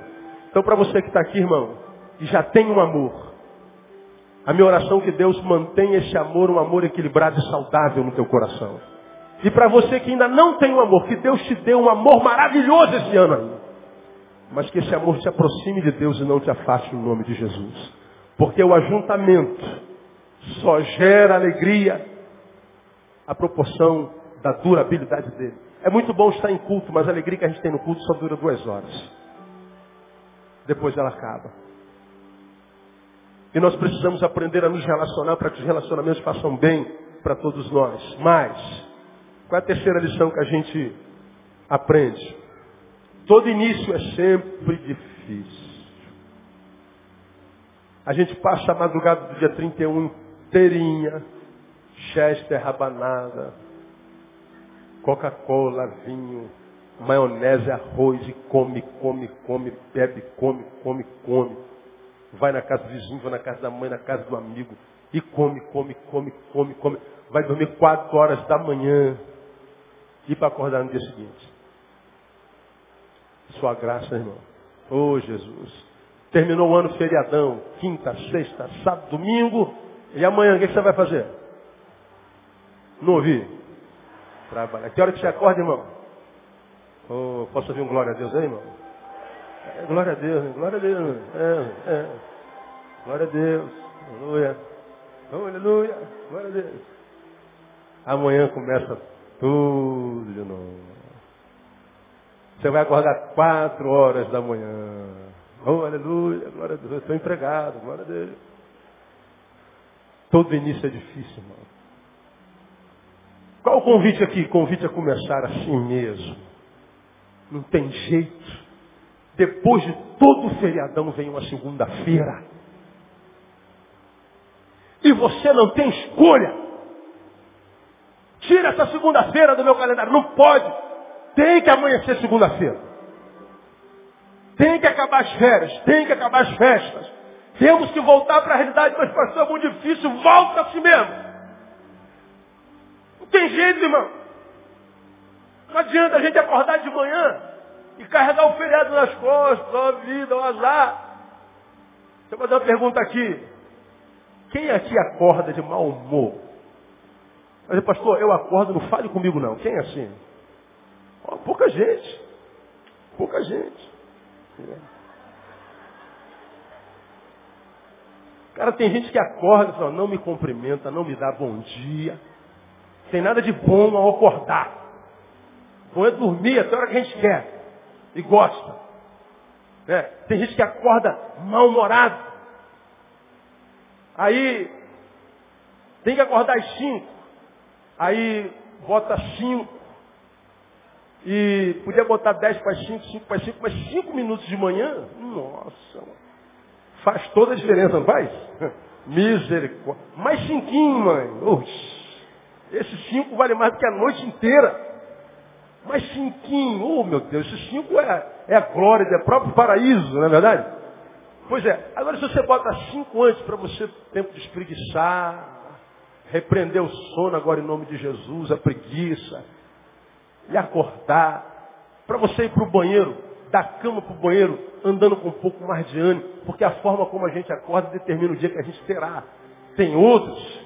Então, para você que está aqui, irmão, e já tem um amor, a minha oração é que Deus mantenha esse amor, um amor equilibrado e saudável no teu coração. E para você que ainda não tem um amor, que Deus te dê um amor maravilhoso esse ano aí. Mas que esse amor te aproxime de Deus e não te afaste no nome de Jesus. Porque o ajuntamento só gera alegria a proporção da durabilidade dele. É muito bom estar em culto, mas a alegria que a gente tem no culto só dura duas horas. Depois ela acaba. E nós precisamos aprender a nos relacionar para que os relacionamentos façam bem para todos nós. Mas, qual é a terceira lição que a gente aprende? Todo início é sempre difícil. A gente passa a madrugada do dia 31 inteirinha, chester, rabanada, Coca-Cola, vinho, maionese, arroz, e come, come, come, bebe, come, come, come. Vai na casa do vizinho, vai na casa da mãe, na casa do amigo, e come, come, come, come, come. Vai dormir quatro horas da manhã e para acordar no dia seguinte. Sua graça, irmão. Oh, Jesus. Terminou o ano feriadão, quinta, sexta, sábado, domingo. E amanhã, o que você vai fazer? Não ouvi. Trabalhar. Que hora que você acorda, irmão? Oh, posso ouvir um glória a Deus aí, irmão? É, glória a Deus, glória a Deus. É, é. Glória a Deus. Aleluia. Aleluia. Glória a Deus. Amanhã começa tudo de novo. Você vai acordar quatro horas da manhã. Oh, aleluia, glória a Deus. Eu estou empregado, glória a Deus. Todo início é difícil, irmão. Qual o convite aqui? Convite a começar assim mesmo. Não tem jeito. Depois de todo o feriadão vem uma segunda-feira. E você não tem escolha. Tira essa segunda-feira do meu calendário. Não pode. Tem que amanhecer segunda-feira. Tem que acabar as férias. Tem que acabar as festas. Temos que voltar para a realidade, mas pastor, é muito difícil. Volta a si mesmo tem jeito, irmão. Não adianta a gente acordar de manhã e carregar o feriado nas costas, ó vida, ó azar. Deixa eu fazer uma pergunta aqui. Quem aqui acorda de mau humor? Mas, pastor, eu acordo, não fale comigo não. Quem é assim? Ó, pouca gente. Pouca gente. Cara, tem gente que acorda e fala, não me cumprimenta, não me dá bom dia. Tem nada de bom ao acordar. Bom é dormir até a hora que a gente quer. E gosta. É, tem gente que acorda mal-humorado. Aí tem que acordar às cinco. Aí bota cinco. E podia botar dez para cinco, cinco para cinco, mas cinco minutos de manhã, nossa, faz toda a diferença, não faz? Misericórdia. Mais cinquinho, mãe. Oxi. Esses cinco vale mais do que a noite inteira. Mas cinquinho, oh meu Deus, esses cinco é, é a glória, é próprio paraíso, não é verdade? Pois é, agora se você bota cinco antes para você tempo de espreguiçar, repreender o sono agora em nome de Jesus, a preguiça, e acordar, para você ir para o banheiro, da cama para o banheiro, andando com um pouco mais de ânimo, porque a forma como a gente acorda determina o dia que a gente terá. Tem outros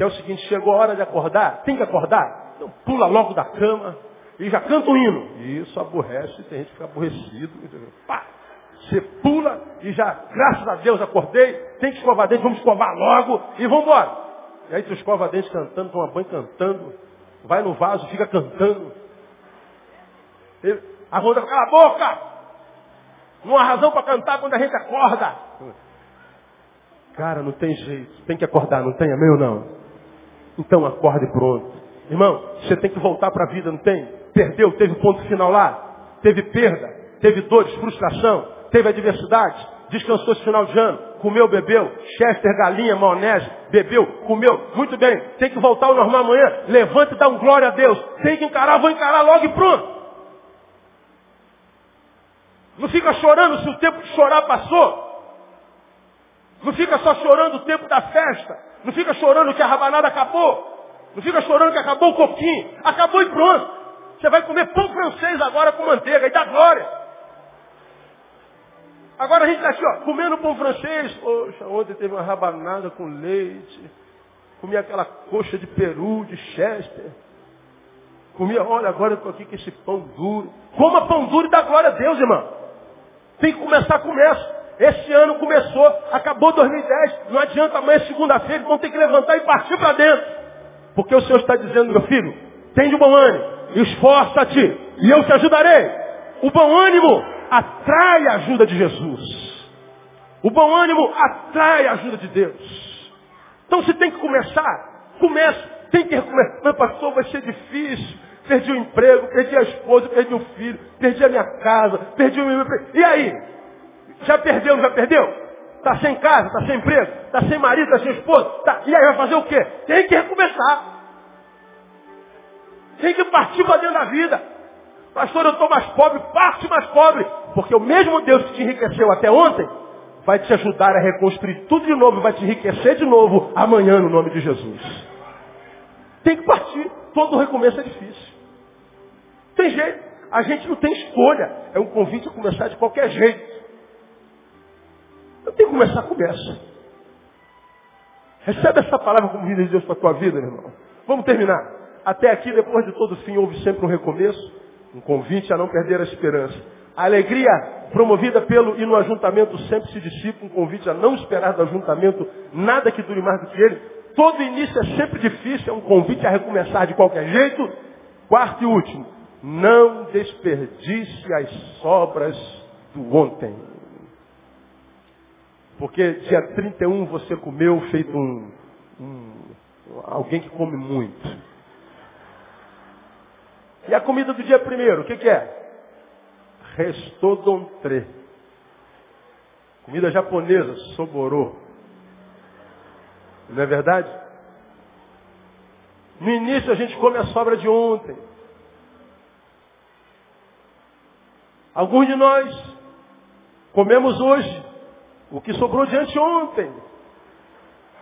que é o seguinte, chegou a hora de acordar, tem que acordar, então pula logo da cama e já canta um hino. Isso aborrece, tem gente que fica aborrecido. Pá, você pula e já, graças a Deus, acordei, tem que escovar dente, vamos escovar logo e vamos embora. E aí tu escova dente cantando, toma banho cantando, vai no vaso, fica cantando. a ronda, cala a boca! Não há razão para cantar quando a gente acorda. Cara, não tem jeito, tem que acordar, não tem, amém ou não? Então acorde pronto. Irmão, você tem que voltar para a vida, não tem? Perdeu, teve ponto final lá, teve perda, teve dores, frustração, teve adversidade, descansou esse final de ano, comeu, bebeu, chester, galinha, maionese, bebeu, comeu, muito bem, tem que voltar ao normal amanhã, levanta e dá um glória a Deus, tem que encarar, vou encarar logo e pronto. Não fica chorando se o tempo de chorar passou. Não fica só chorando o tempo da festa. Não fica chorando que a rabanada acabou. Não fica chorando que acabou o coquinho. Acabou e pronto. Você vai comer pão francês agora com manteiga e dá glória. Agora a gente está aqui, ó, comendo pão francês. Poxa, ontem teve uma rabanada com leite. Comi aquela coxa de peru, de chester. Comia, olha, agora eu estou aqui com esse pão duro. Coma pão duro e dá glória a Deus, irmão. Tem que começar, começa. Esse ano começou, acabou 2010. Não adianta amanhã, segunda-feira, vão ter que levantar e partir para dentro. Porque o Senhor está dizendo, meu filho, tem de bom ânimo, esforça-te e eu te ajudarei. O bom ânimo atrai a ajuda de Jesus. O bom ânimo atrai a ajuda de Deus. Então se tem que começar, comece. Tem que recomeçar. Mas pastor, vai ser difícil. Perdi o emprego, perdi a esposa, perdi o filho, perdi a minha casa, perdi o meu. E aí? Já perdeu, já perdeu? Está sem casa, está sem emprego, está sem marido, está sem esposa. Tá... E aí vai fazer o quê? Tem que recomeçar. Tem que partir para dentro da vida. Pastor, eu estou mais pobre, parte mais pobre. Porque o mesmo Deus que te enriqueceu até ontem, vai te ajudar a reconstruir tudo de novo, vai te enriquecer de novo amanhã no nome de Jesus. Tem que partir. Todo recomeço é difícil. Tem jeito. A gente não tem escolha. É um convite a começar de qualquer jeito. Começar, começa. Recebe essa palavra como vida de Deus para a tua vida, meu irmão. Vamos terminar. Até aqui, depois de todo fim, houve sempre um recomeço, um convite a não perder a esperança. A alegria promovida pelo e no ajuntamento sempre se dissipa, um convite a não esperar do ajuntamento nada que dure mais do que ele. Todo início é sempre difícil, é um convite a recomeçar de qualquer jeito. Quarto e último, não desperdice as sobras do ontem. Porque dia 31 você comeu feito um, um alguém que come muito. E a comida do dia primeiro, o que, que é? Restodontré. Comida japonesa, soborô. Não é verdade? No início a gente come a sobra de ontem. Alguns de nós comemos hoje o que sobrou de anteontem.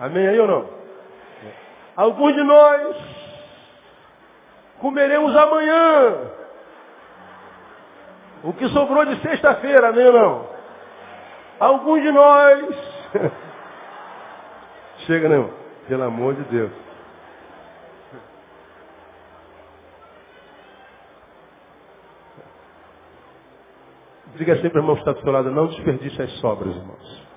Amém aí ou não? Alguns de nós comeremos amanhã. O que sobrou de sexta-feira, amém ou não? Alguns de nós. Chega, não. Pelo amor de Deus. Diga sempre, irmão, que está do seu lado, não desperdice as sobras, irmãos.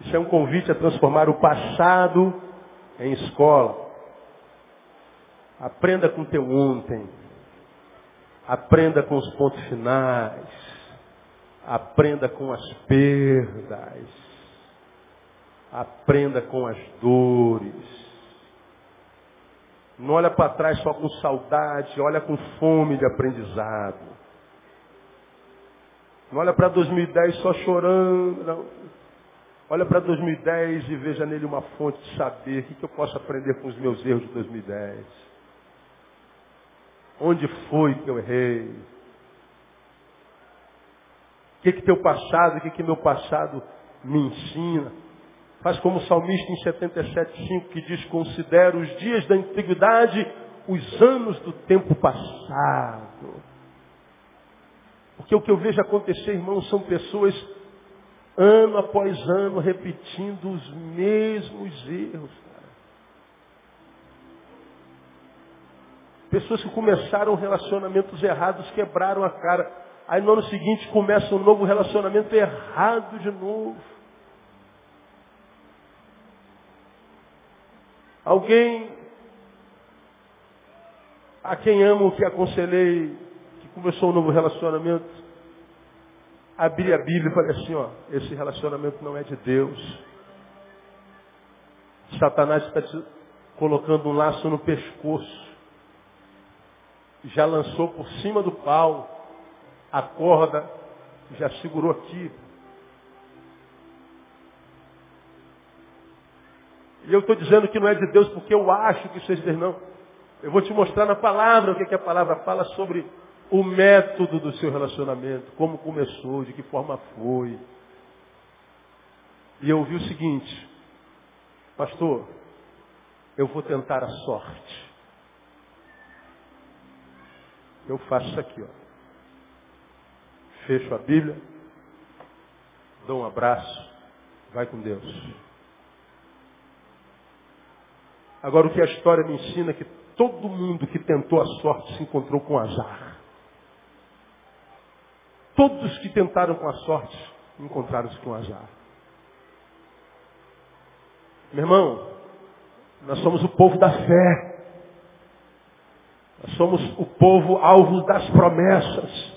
Isso é um convite a transformar o passado em escola. Aprenda com o teu ontem. Aprenda com os pontos finais. Aprenda com as perdas. Aprenda com as dores. Não olha para trás só com saudade, olha com fome de aprendizado. Não olha para 2010 só chorando. Não. Olha para 2010 e veja nele uma fonte de saber o que, que eu posso aprender com os meus erros de 2010. Onde foi que eu errei? O que, que teu passado, o que, que meu passado me ensina? Faz como o salmista em 77,5 que diz, considera os dias da antiguidade os anos do tempo passado. Porque o que eu vejo acontecer, irmãos, são pessoas ano após ano, repetindo os mesmos erros. Cara. Pessoas que começaram relacionamentos errados, quebraram a cara. Aí no ano seguinte começa um novo relacionamento errado de novo. Alguém a quem amo, que aconselhei, que começou um novo relacionamento, abri a Bíblia e falei assim, ó, esse relacionamento não é de Deus. Satanás está te colocando um laço no pescoço. Já lançou por cima do pau a corda, já segurou aqui. E eu estou dizendo que não é de Deus porque eu acho que seja de Deus, não. Eu vou te mostrar na palavra o que, que a palavra fala sobre o método do seu relacionamento, como começou, de que forma foi. E eu ouvi o seguinte, pastor, eu vou tentar a sorte. Eu faço isso aqui, ó. Fecho a Bíblia, dou um abraço, vai com Deus. Agora o que a história me ensina é que todo mundo que tentou a sorte se encontrou com azar. Todos que tentaram com a sorte encontraram-se com azar. Meu irmão, nós somos o povo da fé. Nós somos o povo alvo das promessas.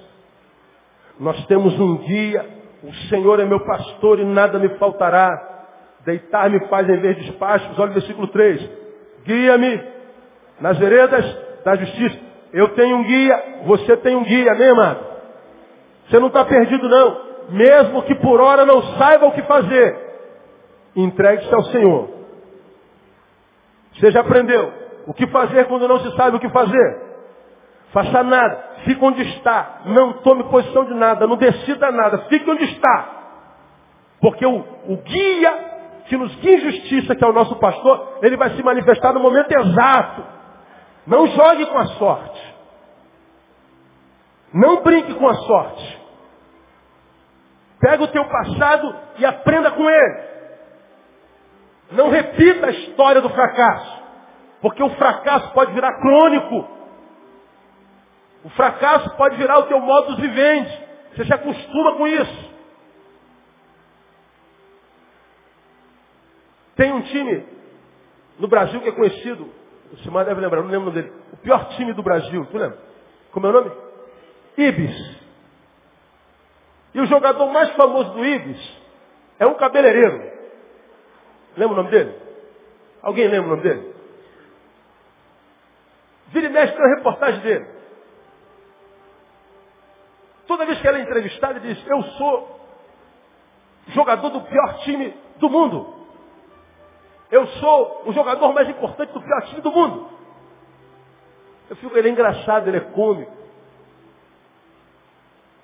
Nós temos um guia. O Senhor é meu pastor e nada me faltará. Deitar-me faz em vez de pastos. Olha o versículo 3. Guia-me nas veredas da justiça. Eu tenho um guia, você tem um guia, amém, amado? Você não está perdido, não. Mesmo que por hora não saiba o que fazer. Entregue-se ao Senhor. Você já aprendeu o que fazer quando não se sabe o que fazer? Faça nada. Fique onde está. Não tome posição de nada. Não decida nada. Fique onde está. Porque o, o guia que nos guia justiça, que é o nosso pastor, ele vai se manifestar no momento exato. Não jogue com a sorte. Não brinque com a sorte. Pega o teu passado e aprenda com ele. Não repita a história do fracasso. Porque o fracasso pode virar crônico. O fracasso pode virar o teu modo de vivendi. Você se acostuma com isso. Tem um time no Brasil que é conhecido, o Simar deve lembrar, não lembro o nome dele. O pior time do Brasil, tu lembra? Como é o nome? Ibis. E o jogador mais famoso do Ibis é um cabeleireiro. Lembra o nome dele? Alguém lembra o nome dele? Vira e mexe na reportagem dele. Toda vez que ela é entrevistada, ele diz, eu sou jogador do pior time do mundo. Eu sou o jogador mais importante do pior time do mundo. Eu fico, ele é engraçado, ele é cômico.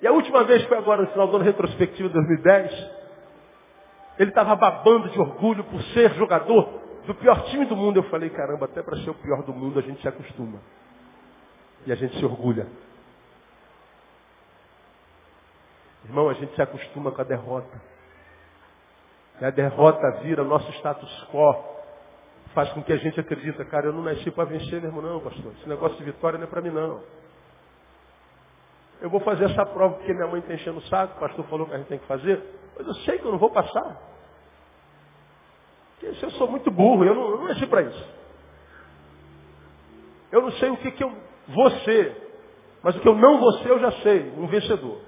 E a última vez foi agora no final do ano retrospectivo de 2010. Ele estava babando de orgulho por ser jogador do pior time do mundo. Eu falei, caramba, até para ser o pior do mundo a gente se acostuma. E a gente se orgulha. Irmão, a gente se acostuma com a derrota. E a derrota vira nosso status quo. Faz com que a gente acredita, cara, eu não nasci para vencer mesmo não, pastor. Esse negócio de vitória não é para mim não. Eu vou fazer essa prova porque minha mãe está enchendo o saco, o pastor falou que a gente tem que fazer, mas eu sei que eu não vou passar. Porque eu sou muito burro, eu não, eu não nasci para isso. Eu não sei o que, que eu vou ser, mas o que eu não vou ser eu já sei, um vencedor.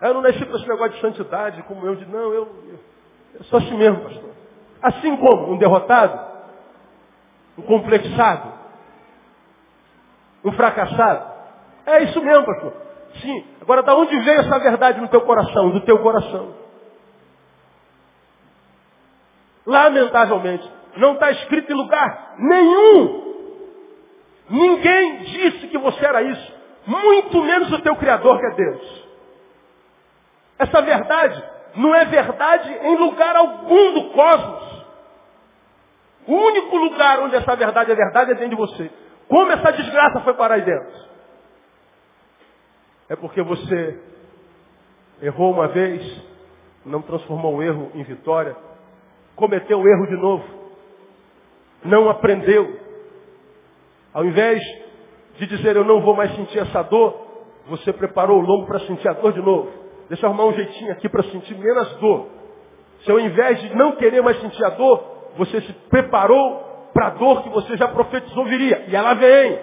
Eu não nasci para esse negócio de santidade, como eu, de não, eu, eu, eu sou assim mesmo, pastor. Assim como um derrotado, um complexado, um fracassado. É isso mesmo, pastor. Sim. Agora, da onde veio essa verdade no teu coração? Do teu coração. Lamentavelmente, não está escrito em lugar nenhum. Ninguém disse que você era isso. Muito menos o teu Criador, que é Deus. Essa verdade não é verdade em lugar algum do cosmos. O único lugar onde essa verdade é verdade é dentro de você. Como essa desgraça foi parar aí dentro? É porque você errou uma vez, não transformou o erro em vitória, cometeu o erro de novo, não aprendeu. Ao invés de dizer eu não vou mais sentir essa dor, você preparou o lombo para sentir a dor de novo. Deixa eu arrumar um jeitinho aqui para sentir menos dor. Se ao invés de não querer mais sentir a dor, você se preparou para a dor que você já profetizou viria. E ela vem.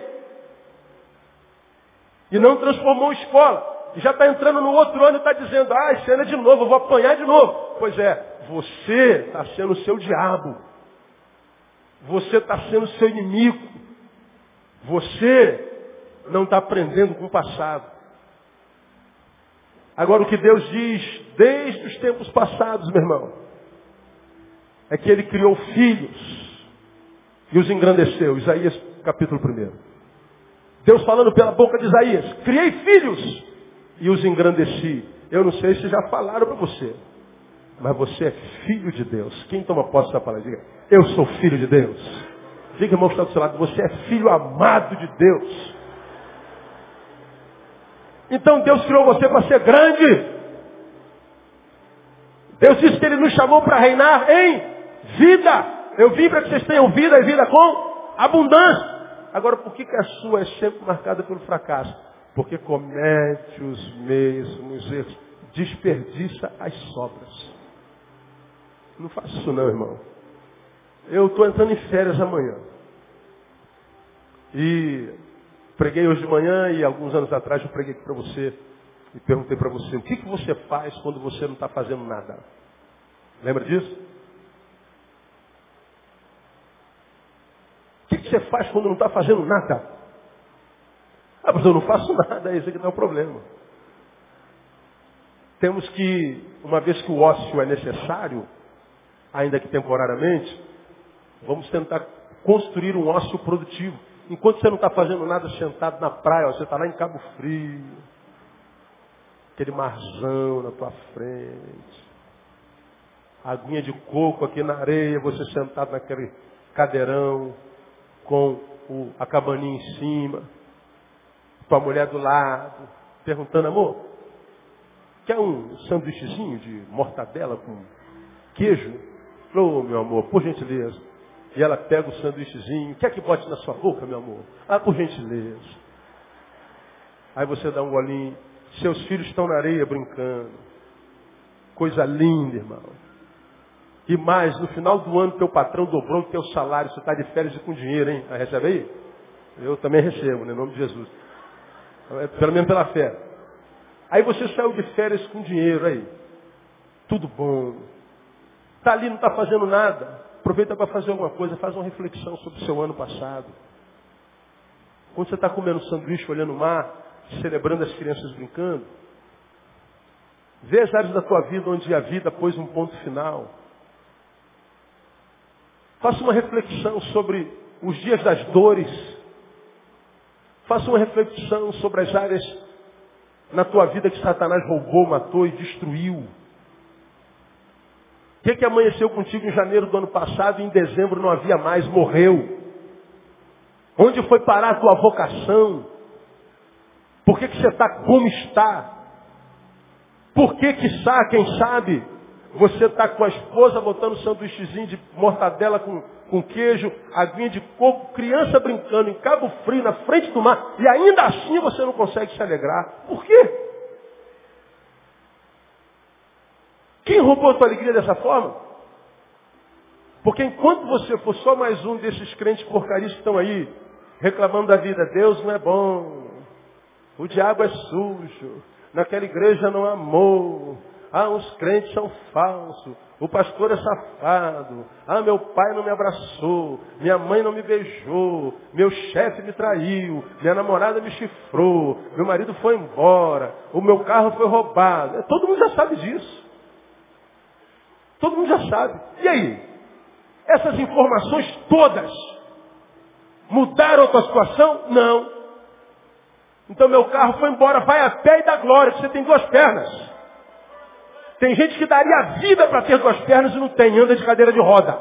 E não transformou escola. E já está entrando no outro ano e está dizendo, ah, é de novo, eu vou apanhar de novo. Pois é, você está sendo o seu diabo. Você está sendo o seu inimigo. Você não está aprendendo com o passado. Agora o que Deus diz desde os tempos passados, meu irmão, é que ele criou filhos e os engrandeceu. Isaías capítulo 1. Deus falando pela boca de Isaías, criei filhos e os engrandeci. Eu não sei se já falaram para você. Mas você é filho de Deus. Quem toma posse dessa palavra? Diga, eu sou filho de Deus. Diga, irmão, que está do seu lado, você é filho amado de Deus. Então Deus criou você para ser grande. Deus disse que Ele nos chamou para reinar em vida. Eu vim para que vocês tenham vida e vida com abundância. Agora, por que, que a sua é sempre marcada pelo fracasso? Porque comete os mesmos erros. Desperdiça as sobras. Não faça isso não, irmão. Eu estou entrando em férias amanhã. E preguei hoje de manhã e alguns anos atrás eu preguei aqui para você e perguntei para você, o que, que você faz quando você não está fazendo nada? Lembra disso? O que, que você faz quando não está fazendo nada? Ah, mas eu não faço nada, é esse que está o problema. Temos que, uma vez que o ócio é necessário, ainda que temporariamente, vamos tentar construir um ócio produtivo. Enquanto você não está fazendo nada sentado na praia, você está lá em Cabo Frio, aquele marzão na tua frente, aguinha de coco aqui na areia, você sentado naquele cadeirão, com o, a cabaninha em cima, tua mulher do lado, perguntando, amor, quer um sanduíchezinho de mortadela com queijo? Ô, oh, meu amor, por gentileza. E ela pega o sanduíchezinho. Quer que bote na sua boca, meu amor? Ah, por gentileza. Aí você dá um golinho. Seus filhos estão na areia brincando. Coisa linda, irmão. E mais, no final do ano, teu patrão dobrou o teu salário. Você está de férias e com dinheiro, hein? Ah, recebe aí? Eu também recebo, né? em nome de Jesus. Pelo menos pela fé. Aí você saiu de férias com dinheiro aí. Tudo bom. Está ali, não está fazendo nada. Aproveita para fazer alguma coisa, faz uma reflexão sobre o seu ano passado. Quando você está comendo sanduíche, olhando o mar, celebrando as crianças brincando, vê as áreas da tua vida onde a vida pôs um ponto final. Faça uma reflexão sobre os dias das dores. Faça uma reflexão sobre as áreas na tua vida que Satanás roubou, matou e destruiu que, que amanheceu contigo em janeiro do ano passado e em dezembro não havia mais, morreu? Onde foi parar a tua vocação? Por que, que você está como está? Por que, que está, quem sabe, você está com a esposa botando sanduíchezinho de mortadela com, com queijo, aguinha de coco, criança brincando em Cabo Frio, na frente do mar, e ainda assim você não consegue se alegrar. Por quê? Quem roubou a tua alegria dessa forma? Porque enquanto você for só mais um desses crentes porcarias que estão aí, reclamando da vida, Deus não é bom, o diabo é sujo, naquela igreja não há amor, ah, os crentes são falsos, o pastor é safado, ah, meu pai não me abraçou, minha mãe não me beijou, meu chefe me traiu, minha namorada me chifrou, meu marido foi embora, o meu carro foi roubado. Todo mundo já sabe disso. Todo mundo já sabe. E aí? Essas informações todas mudaram a tua situação? Não. Então meu carro foi embora, vai a pé e dá glória, você tem duas pernas. Tem gente que daria a vida para ter duas pernas e não tem, anda de cadeira de roda.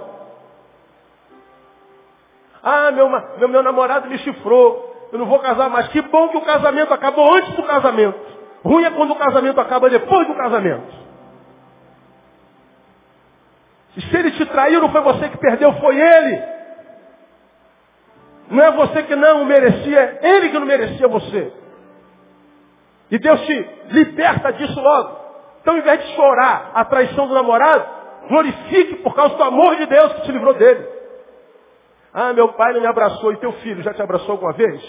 Ah, meu, meu, meu namorado me chifrou, eu não vou casar mais. Que bom que o casamento acabou antes do casamento. Ruim é quando o casamento acaba depois do casamento. E se ele te traiu, não foi você que perdeu, foi ele. Não é você que não merecia, é ele que não merecia você. E Deus te liberta disso logo. Então, ao invés de chorar a traição do namorado, glorifique por causa do amor de Deus que te livrou dele. Ah, meu pai não me abraçou. E teu filho já te abraçou alguma vez?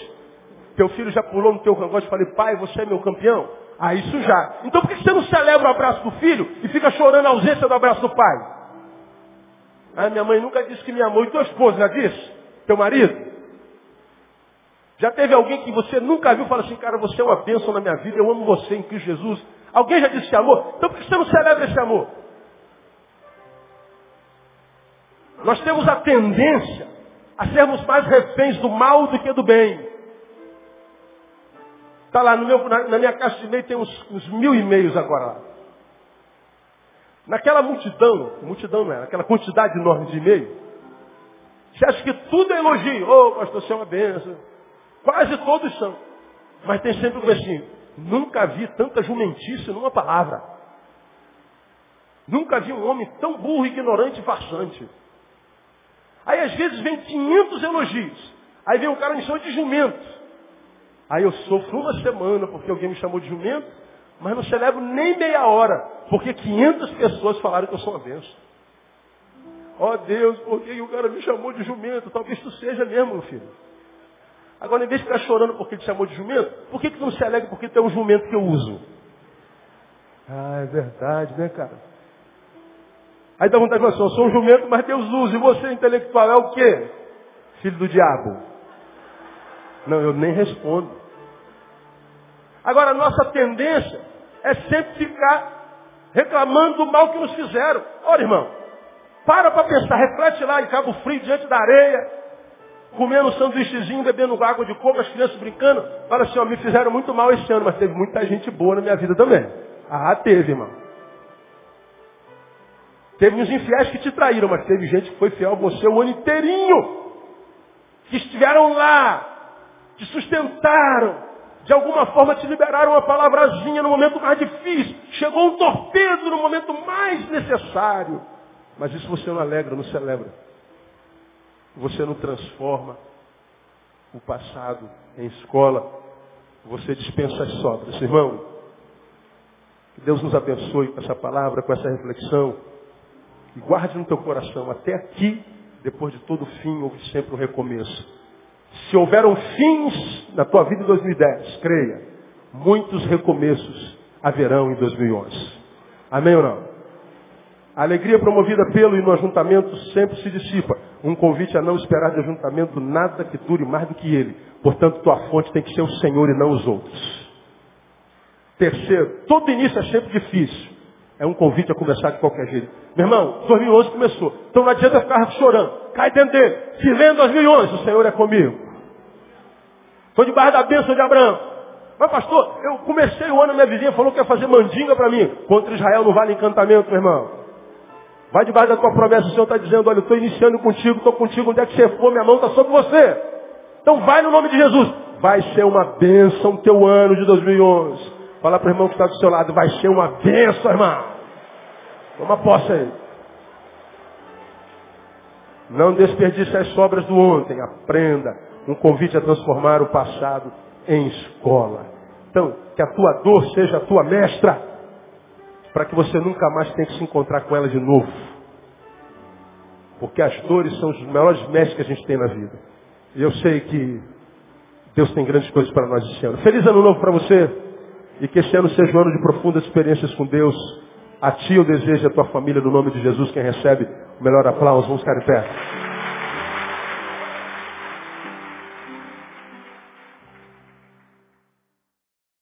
Teu filho já pulou no teu cangote e falei, pai, você é meu campeão? Ah, isso já. Então por que você não celebra o abraço do filho e fica chorando a ausência do abraço do pai? Ah, minha mãe nunca disse que me amou. E tua esposa já disse? Teu marido? Já teve alguém que você nunca viu e assim, cara, você é uma bênção na minha vida, eu amo você em Cristo Jesus. Alguém já disse amor? Então por que você não celebra esse amor? Nós temos a tendência a sermos mais reféns do mal do que do bem. Está lá no meu, na, na, minha caixa de e-mail tem uns, uns mil e-mails agora lá. Naquela multidão, multidão não é, naquela quantidade enorme de e-mail, você acha que tudo é elogio? Ô, oh, pastor, você é uma benção. Quase todos são. Mas tem sempre um assim, nunca vi tanta jumentice numa palavra. Nunca vi um homem tão burro, ignorante e farsante. Aí às vezes vem 500 elogios. Aí vem um cara me chama de jumento. Aí eu sofro uma semana porque alguém me chamou de jumento, mas não celebro nem meia hora, porque 500 pessoas falaram que eu sou uma benção. Ó oh, Deus, por que o cara me chamou de jumento? Talvez tu seja mesmo, meu filho. Agora, em vez de ficar chorando porque te chamou de jumento, por que, que tu não se alegra porque tu é um jumento que eu uso? Ah, é verdade, né, cara? Aí dá vontade de falar, eu sou um jumento, mas Deus usa. E você, intelectual, é o quê? Filho do diabo. Não, eu nem respondo. Agora, a nossa tendência é sempre ficar reclamando do mal que nos fizeram. Olha, irmão, para para pensar, reflete lá em Cabo Frio, diante da areia, comendo um sanduíchezinho, bebendo água de coco, as crianças brincando. Fala assim, ó, me fizeram muito mal esse ano, mas teve muita gente boa na minha vida também. Ah, teve, irmão. Teve uns infiéis que te traíram, mas teve gente que foi fiel a você o ano inteirinho. Que estiveram lá, te sustentaram, de alguma forma te liberaram uma palavrazinha no momento mais difícil. Chegou um torpedo no momento mais necessário. Mas isso você não alegra, não celebra. Você não transforma o passado em escola. Você dispensa as sobras. Irmão, que Deus nos abençoe com essa palavra, com essa reflexão. E guarde no teu coração, até aqui, depois de todo fim, houve sempre um recomeço. Se houveram fins na tua vida em 2010, creia, muitos recomeços haverão em 2011. Amém ou não? A alegria promovida pelo e no ajuntamento sempre se dissipa. Um convite a não esperar de ajuntamento nada que dure mais do que ele. Portanto, tua fonte tem que ser o Senhor e não os outros. Terceiro, todo início é sempre difícil. É um convite a começar de qualquer jeito. Meu irmão, 2011 começou. Então não adianta ficar chorando. Cai dentro dele. Se vem 2011, o Senhor é comigo. Estou debaixo da bênção de Abraão. Mas pastor, eu comecei o ano, minha vizinha falou que ia fazer mandinga para mim. Contra Israel não vale encantamento, meu irmão. Vai debaixo da tua promessa, o Senhor está dizendo, olha, eu estou iniciando contigo, estou contigo, onde é que você for, minha mão está sobre você. Então vai no nome de Jesus. Vai ser uma bênção teu ano de 2011. Fala para o irmão que está do seu lado, vai ser uma bênção, irmão. Toma posse aí. Não desperdice as sobras do ontem. Aprenda. Um convite a transformar o passado em escola. Então, que a tua dor seja a tua mestra. Para que você nunca mais tenha que se encontrar com ela de novo. Porque as dores são os melhores mestres que a gente tem na vida. E eu sei que Deus tem grandes coisas para nós esse ano. Feliz ano novo para você. E que esse ano seja um ano de profundas experiências com Deus. A ti eu desejo a tua família, no nome de Jesus, quem recebe o melhor aplauso. Vamos ficar em pé.